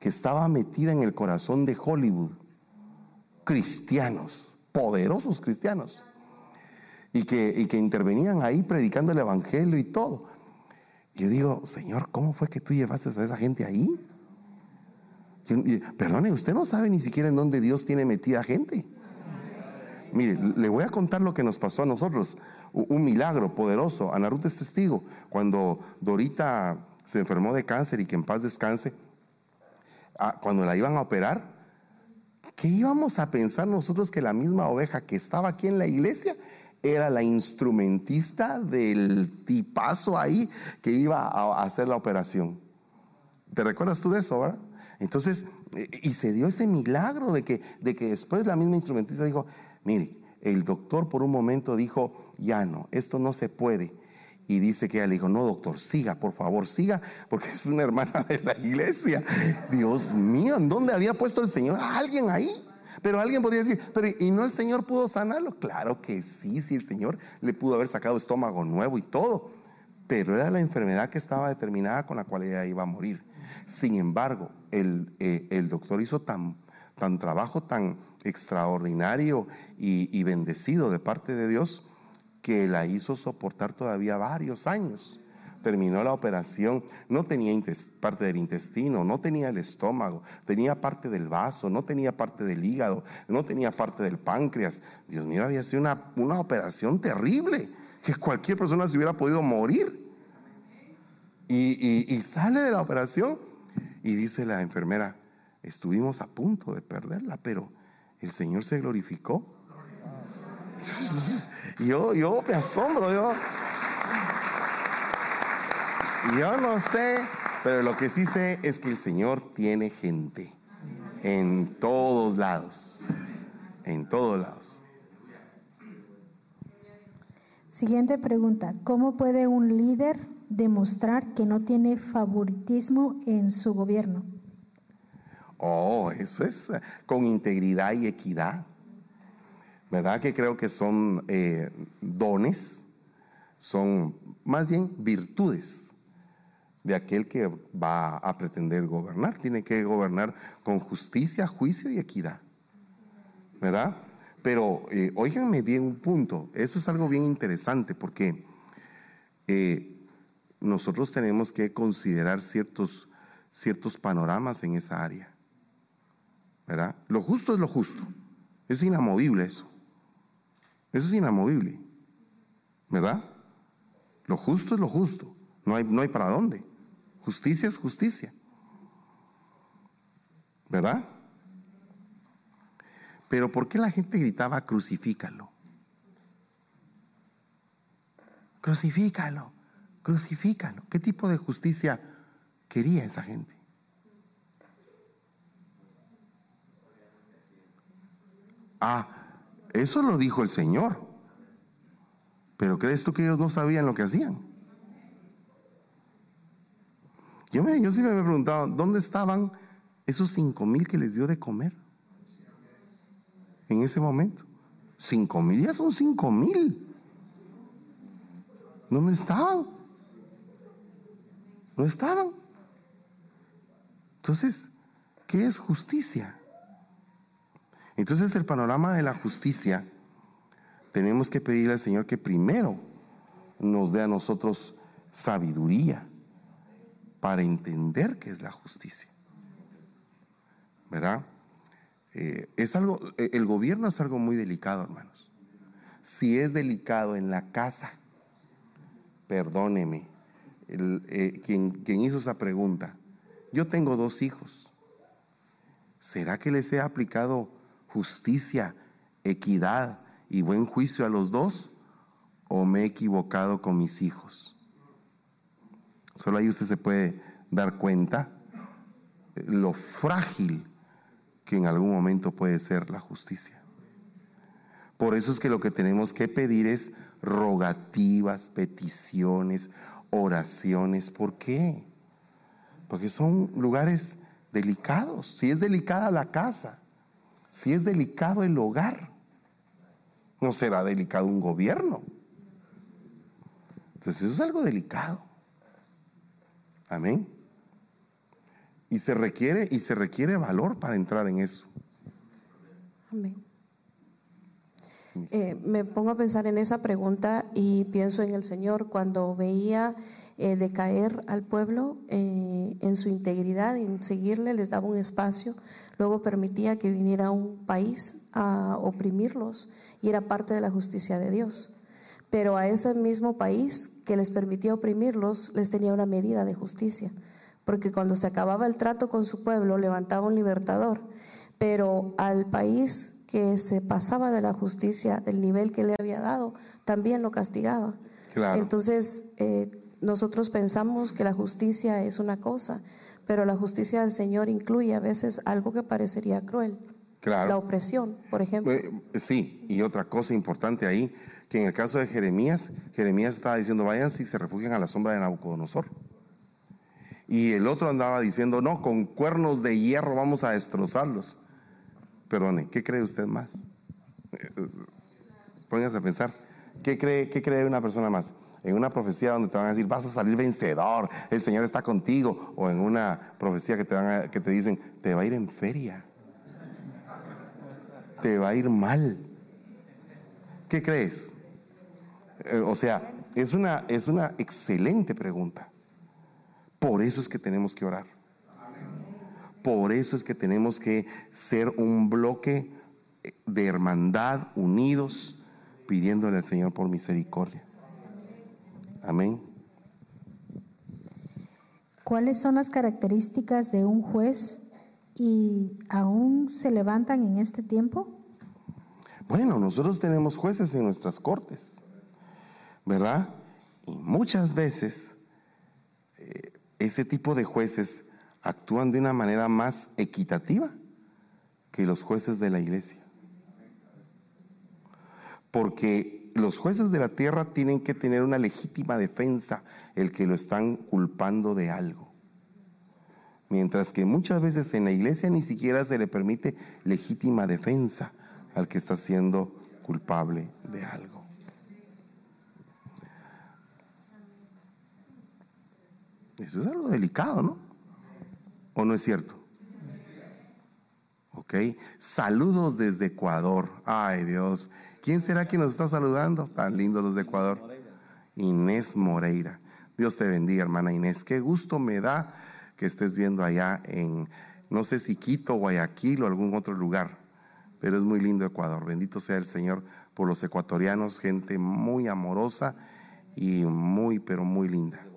que estaba metida en el corazón de Hollywood, cristianos, poderosos cristianos, y que, que intervenían ahí predicando el Evangelio y todo. Yo digo, Señor, ¿cómo fue que tú llevaste a esa gente ahí? Perdone, usted no sabe ni siquiera en dónde Dios tiene metida gente. Mire, le voy a contar lo que nos pasó a nosotros. Un milagro poderoso. Ana Ruth es testigo. Cuando Dorita se enfermó de cáncer y que en paz descanse, cuando la iban a operar, ¿qué íbamos a pensar nosotros que la misma oveja que estaba aquí en la iglesia era la instrumentista del tipazo ahí que iba a hacer la operación? ¿Te recuerdas tú de eso, verdad? Entonces, eh, y se dio ese milagro de que, de que después la misma instrumentista dijo, mire, el doctor por un momento dijo, ya no, esto no se puede. Y dice que ella le dijo, no, doctor, siga, por favor, siga, porque es una hermana de la iglesia. Dios mío, ¿en dónde había puesto el Señor a alguien ahí? Pero alguien podría decir, pero ¿y no el Señor pudo sanarlo? Claro que sí, sí, el Señor le pudo haber sacado estómago nuevo y todo. Pero era la enfermedad que estaba determinada con la cual ella iba a morir. Sin embargo, el, eh, el doctor hizo tan, tan trabajo tan extraordinario y, bendecido de parte de Dios que la hizo soportar todavía varios años terminó la operación, no tenía parte del intestino, no tenía el estómago, tenía parte del vaso, no tenía parte del hígado, no tenía parte del páncreas. Dios mío, había sido una, una operación terrible, que cualquier persona se hubiera podido morir. y sale de la operación y dice la enfermera, estuvimos a punto de perderla, pero el Señor se glorificó. Yo, yo me asombro, yo. Yo no sé, pero lo que sí sé es que el Señor tiene gente en todos lados, en todos lados. Siguiente pregunta, ¿cómo puede un líder demostrar que no tiene favoritismo en su gobierno? Oh, eso es eh, con integridad y equidad. ¿Verdad que creo que son eh, dones? Son más bien virtudes de aquel que va a pretender gobernar. Tiene que gobernar con justicia, juicio y equidad. ¿Verdad? Pero eh, bien un punto. Eso es algo bien interesante porque nosotros tenemos que considerar ciertos, ciertos panoramas en esa área. ¿verdad? Lo justo es lo justo. Es inamovible eso. Eso es inamovible. ¿Verdad? Lo justo es lo justo. No hay, no hay para dónde. Justicia es justicia. ¿Verdad? Pero ¿por qué la gente gritaba crucifícalo? Crucifícalo, crucifícalo. ¿Qué tipo de justicia quería esa gente? Ah, eso lo dijo el Señor. Pero ¿crees tú que ellos no sabían lo que hacían? Yo, me, yo sí me he preguntado, ¿dónde estaban esos cinco mil que les dio de comer? En ese momento. Cinco mil, ya son cinco mil. ¿Dónde estaban? No estaban. Entonces, ¿qué es justicia? Entonces el panorama de la justicia, tenemos que pedirle al Señor que primero nos dé a nosotros sabiduría para entender qué es la justicia. ¿Verdad? Eh, es algo, eh, el gobierno es algo muy delicado, hermanos. si es delicado en la casa, perdóneme, el, eh, quien, quien hizo esa pregunta, yo tengo dos hijos. ¿Será que les he aplicado justicia, equidad y buen juicio a los dos? ¿O me he equivocado con mis hijos? Solo ahí usted se puede dar cuenta lo frágil que en algún momento puede ser la justicia. Por eso es que lo que tenemos que pedir es rogativas, peticiones, oraciones. ¿Por qué? Porque son lugares delicados. Si es delicada la casa, si es delicado el hogar, no será delicado un gobierno. Entonces eso es algo delicado. Amén. Y se requiere y se requiere valor para entrar en eso. Amén. Eh, me pongo a pensar en esa pregunta y pienso en el Señor cuando veía eh, decaer al pueblo eh, en su integridad, en seguirle, les daba un espacio, luego permitía que viniera un país a oprimirlos y era parte de la justicia de Dios. Pero a ese mismo país que les permitía oprimirlos, les tenía una medida de justicia, porque cuando se acababa el trato con su pueblo, levantaba un libertador, pero al país que se pasaba de la justicia, del nivel que le había dado, también lo castigaba. Entonces, eh, nosotros pensamos que la justicia es una cosa, pero la justicia del Señor incluye a veces algo que parecería cruel. Claro. La opresión, por ejemplo. Eh, sí, y otra cosa importante ahí, que en el caso de Jeremías, Jeremías estaba diciendo, vayan si se refugian a la sombra de Nabucodonosor. Y el otro andaba diciendo, no, con cuernos de hierro vamos a destrozarlos. Perdone, ¿qué cree usted más? Pónganse a pensar, ¿qué cree, ¿qué cree una persona más? En una profecía donde te van a decir, vas a salir vencedor, el Señor está contigo, o en una profecía que te, van que te dicen, te va a ir en feria, te va a ir mal. ¿Qué crees? Eh, o sea, es una, es una excelente pregunta. Por eso es que tenemos que orar. Por eso es que tenemos que ser un bloque de hermandad, unidos, pidiéndole al Señor por misericordia. Amén. ¿Cuáles son las características de un juez y aún se levantan en este tiempo? Bueno, nosotros tenemos jueces en nuestras cortes, ¿verdad? Y muchas veces eh, ese tipo de jueces actúan de una manera más equitativa que los jueces de la iglesia. Porque los jueces de la tierra tienen que tener una legítima defensa el que lo están culpando de algo. Mientras que muchas veces en la iglesia ni siquiera se le permite legítima defensa al que está siendo culpable de algo. Eso es algo delicado, ¿no? ¿O no es cierto? Ok. Saludos desde Ecuador. Ay Dios. ¿Quién será quien nos está saludando? Tan lindo los de Ecuador. Inés Moreira. Dios te bendiga, hermana Inés. Qué gusto me da que estés viendo allá en, no sé si Quito, Guayaquil o algún otro lugar, pero es muy lindo Ecuador. Bendito sea el Señor por los ecuatorianos, gente muy amorosa y muy, pero muy linda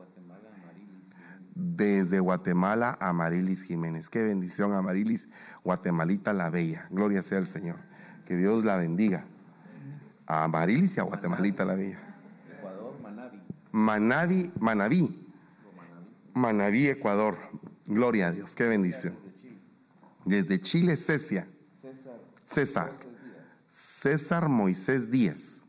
desde Guatemala a Marilis Jiménez. Qué bendición a Marilis, Guatemalita la Bella. Gloria sea al Señor. Que Dios la bendiga. A Marilis y a Guatemalita la Bella. Ecuador, Manaví. Manaví, Manaví. Manaví, Ecuador. Gloria a Dios. Qué bendición. Desde Chile, Cecia. César. César Moisés Díaz.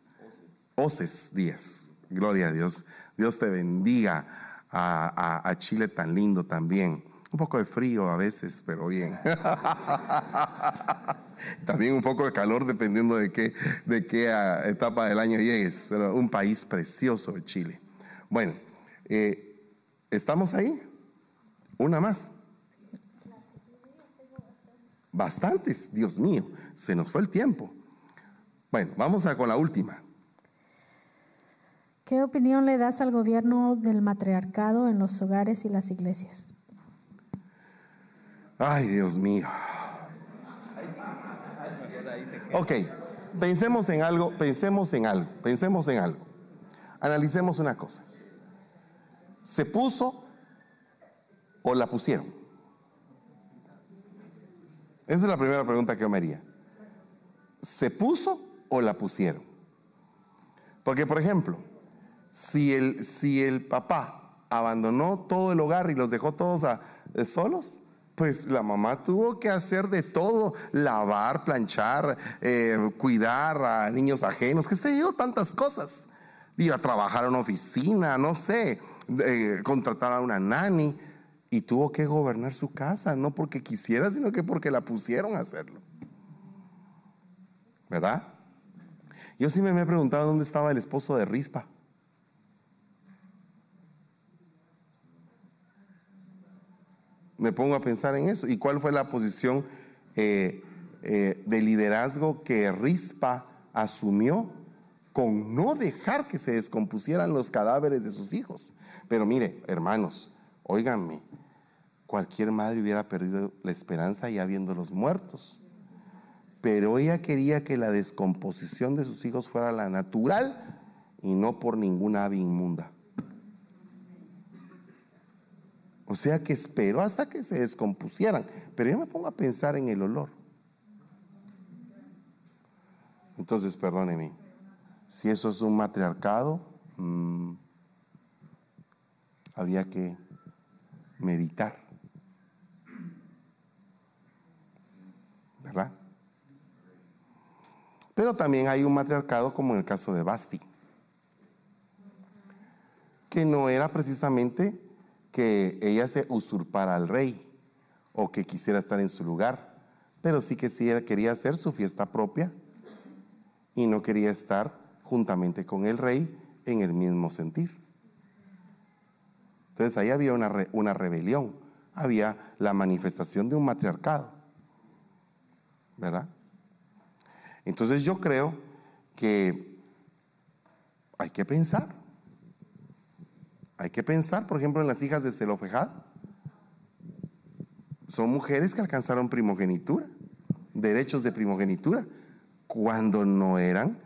Oces Díaz. Gloria a Dios. Dios te bendiga a, Chile tan lindo también. Un poco de frío a veces, pero bien. también un poco de calor dependiendo de qué, de qué ah, etapa del año llegues. Un país precioso Chile. Bueno, eh, ¿estamos ahí? Una más. Bastantes, Dios mío, se nos fue el tiempo. Bueno, vamos a con la última. ¿Qué opinión le das al gobierno del matriarcado en los hogares y las iglesias? Ay, Dios mío. Ok, Pensemos en algo, pensemos en algo, pensemos en algo. Analicemos una cosa. ¿Se puso o la pusieron? Esa es la primera pregunta que yo me haría. ¿Se puso o la pusieron? Porque, por ejemplo, si el, si el papá abandonó todo el hogar y los dejó todos eh, solos, pues la mamá tuvo que hacer de todo, lavar, planchar, eh, cuidar a niños ajenos, qué sé yo, tantas cosas. Ir a trabajar a una oficina, no sé, eh, contratar a una nani. Y tuvo que gobernar su casa, no porque quisiera, sino que porque la pusieron a hacerlo. ¿Verdad? Yo sí me, he preguntado dónde estaba el esposo de Rispa. Me pongo a pensar en eso. ¿Y cuál fue la posición eh, eh, de liderazgo que Rispa asumió con no dejar que se descompusieran los cadáveres de sus hijos? Pero mire, hermanos, óiganme, cualquier madre hubiera perdido la esperanza ya viéndolos muertos pero ella quería que la descomposición de sus hijos fuera la natural y no por ninguna ave inmunda. O sea que esperó hasta que se descompusieran, pero yo me pongo a pensar en el olor. Entonces, perdóneme, si eso es un matriarcado, mm, había que meditar. ¿Verdad? Pero también hay un matriarcado como en el caso de Basti, que no era precisamente que ella se usurpara al rey o que quisiera estar en su lugar, pero sí que sí quería hacer su fiesta propia y no quería estar juntamente con el rey en el mismo sentir. Entonces ahí había una, una rebelión, había la manifestación de un matriarcado, ¿verdad? Entonces yo creo que hay que pensar. Hay que pensar, por ejemplo, en las hijas de Zelofejad. Son mujeres que alcanzaron primogenitura, derechos de primogenitura, cuando no eran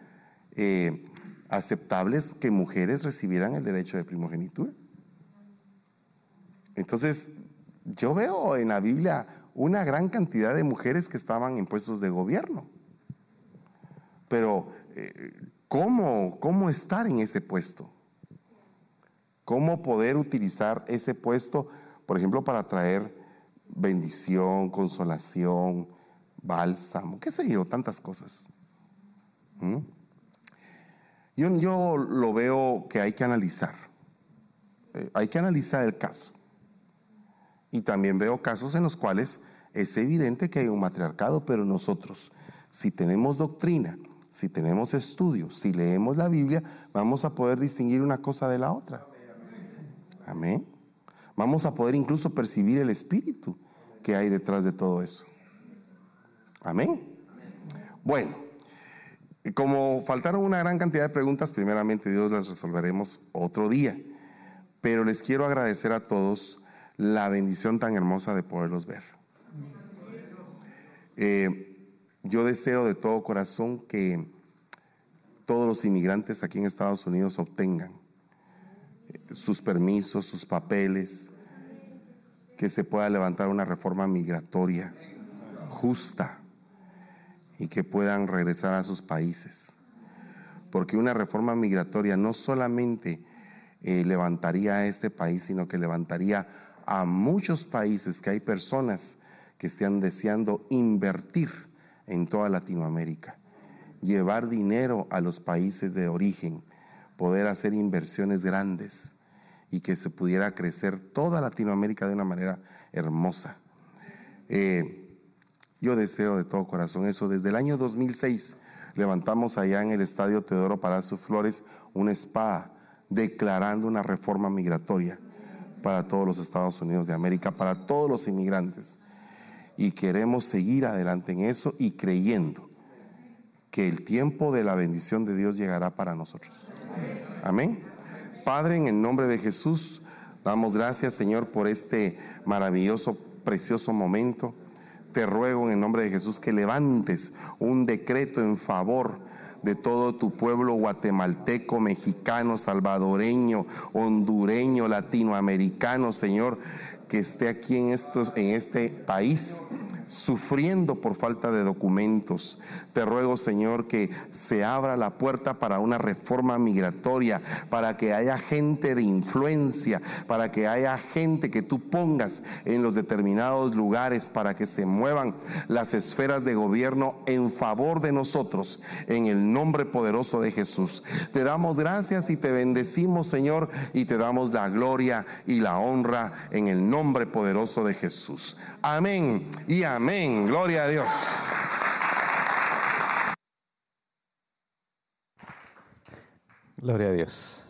eh, aceptables que mujeres recibieran el derecho de primogenitura. Entonces, yo veo en la Biblia una gran cantidad de mujeres que estaban en puestos de gobierno. Pero, eh, ¿cómo, ¿cómo estar en ese puesto? ¿Cómo poder utilizar ese puesto, por ejemplo, para traer bendición, consolación, bálsamo, qué sé yo, tantas cosas? ¿Mm? Yo, lo veo que hay que analizar. Eh, hay que analizar el caso. Y también veo casos en los cuales es evidente que hay un matriarcado, pero nosotros, si tenemos doctrina, si tenemos estudios, si leemos la Biblia, vamos a poder distinguir una cosa de la otra. Amén. Vamos a poder incluso percibir el espíritu que hay detrás de todo eso. Amén. Bueno, como faltaron una gran cantidad de preguntas, primeramente Dios las resolveremos otro día. Pero les quiero agradecer a todos la bendición tan hermosa de poderlos ver. Eh, yo deseo de todo corazón que todos los inmigrantes aquí en Estados Unidos obtengan sus permisos, sus papeles, que se pueda levantar una reforma migratoria justa y que puedan regresar a sus países. Porque una reforma migratoria no solamente eh, levantaría a este país, sino que levantaría a muchos países que hay personas que están deseando invertir en toda Latinoamérica. Llevar dinero a los países de origen, poder hacer inversiones grandes y que se pudiera crecer toda Latinoamérica de una manera hermosa. Eh, yo deseo de todo corazón eso. Desde el año 2006 levantamos allá en el Estadio Teodoro Palacio Flores una espada declarando una reforma migratoria para todos los Estados Unidos de América, para todos los inmigrantes y queremos seguir adelante en eso y creyendo que el tiempo de la bendición de Dios llegará para nosotros. Amén. Padre, en el nombre de Jesús, damos gracias Señor por este maravilloso, precioso momento. te ruego en el nombre de Jesús que levantes un decreto en favor de todo tu pueblo guatemalteco, mexicano, salvadoreño, hondureño, latinoamericano, Señor, que esté aquí en, estos, en este país sufriendo por falta de documentos. Te ruego, Señor, que se abra la puerta para una reforma migratoria, para que haya gente de influencia, para que haya gente que tú pongas en los determinados lugares, para que se muevan las esferas de gobierno en favor de nosotros, en el nombre poderoso de Jesús. Te damos gracias y te bendecimos, Señor, y te damos la gloria y la honra en el nombre poderoso de Jesús. Amén y amén. Amén. Gloria a Dios. Gloria a Dios.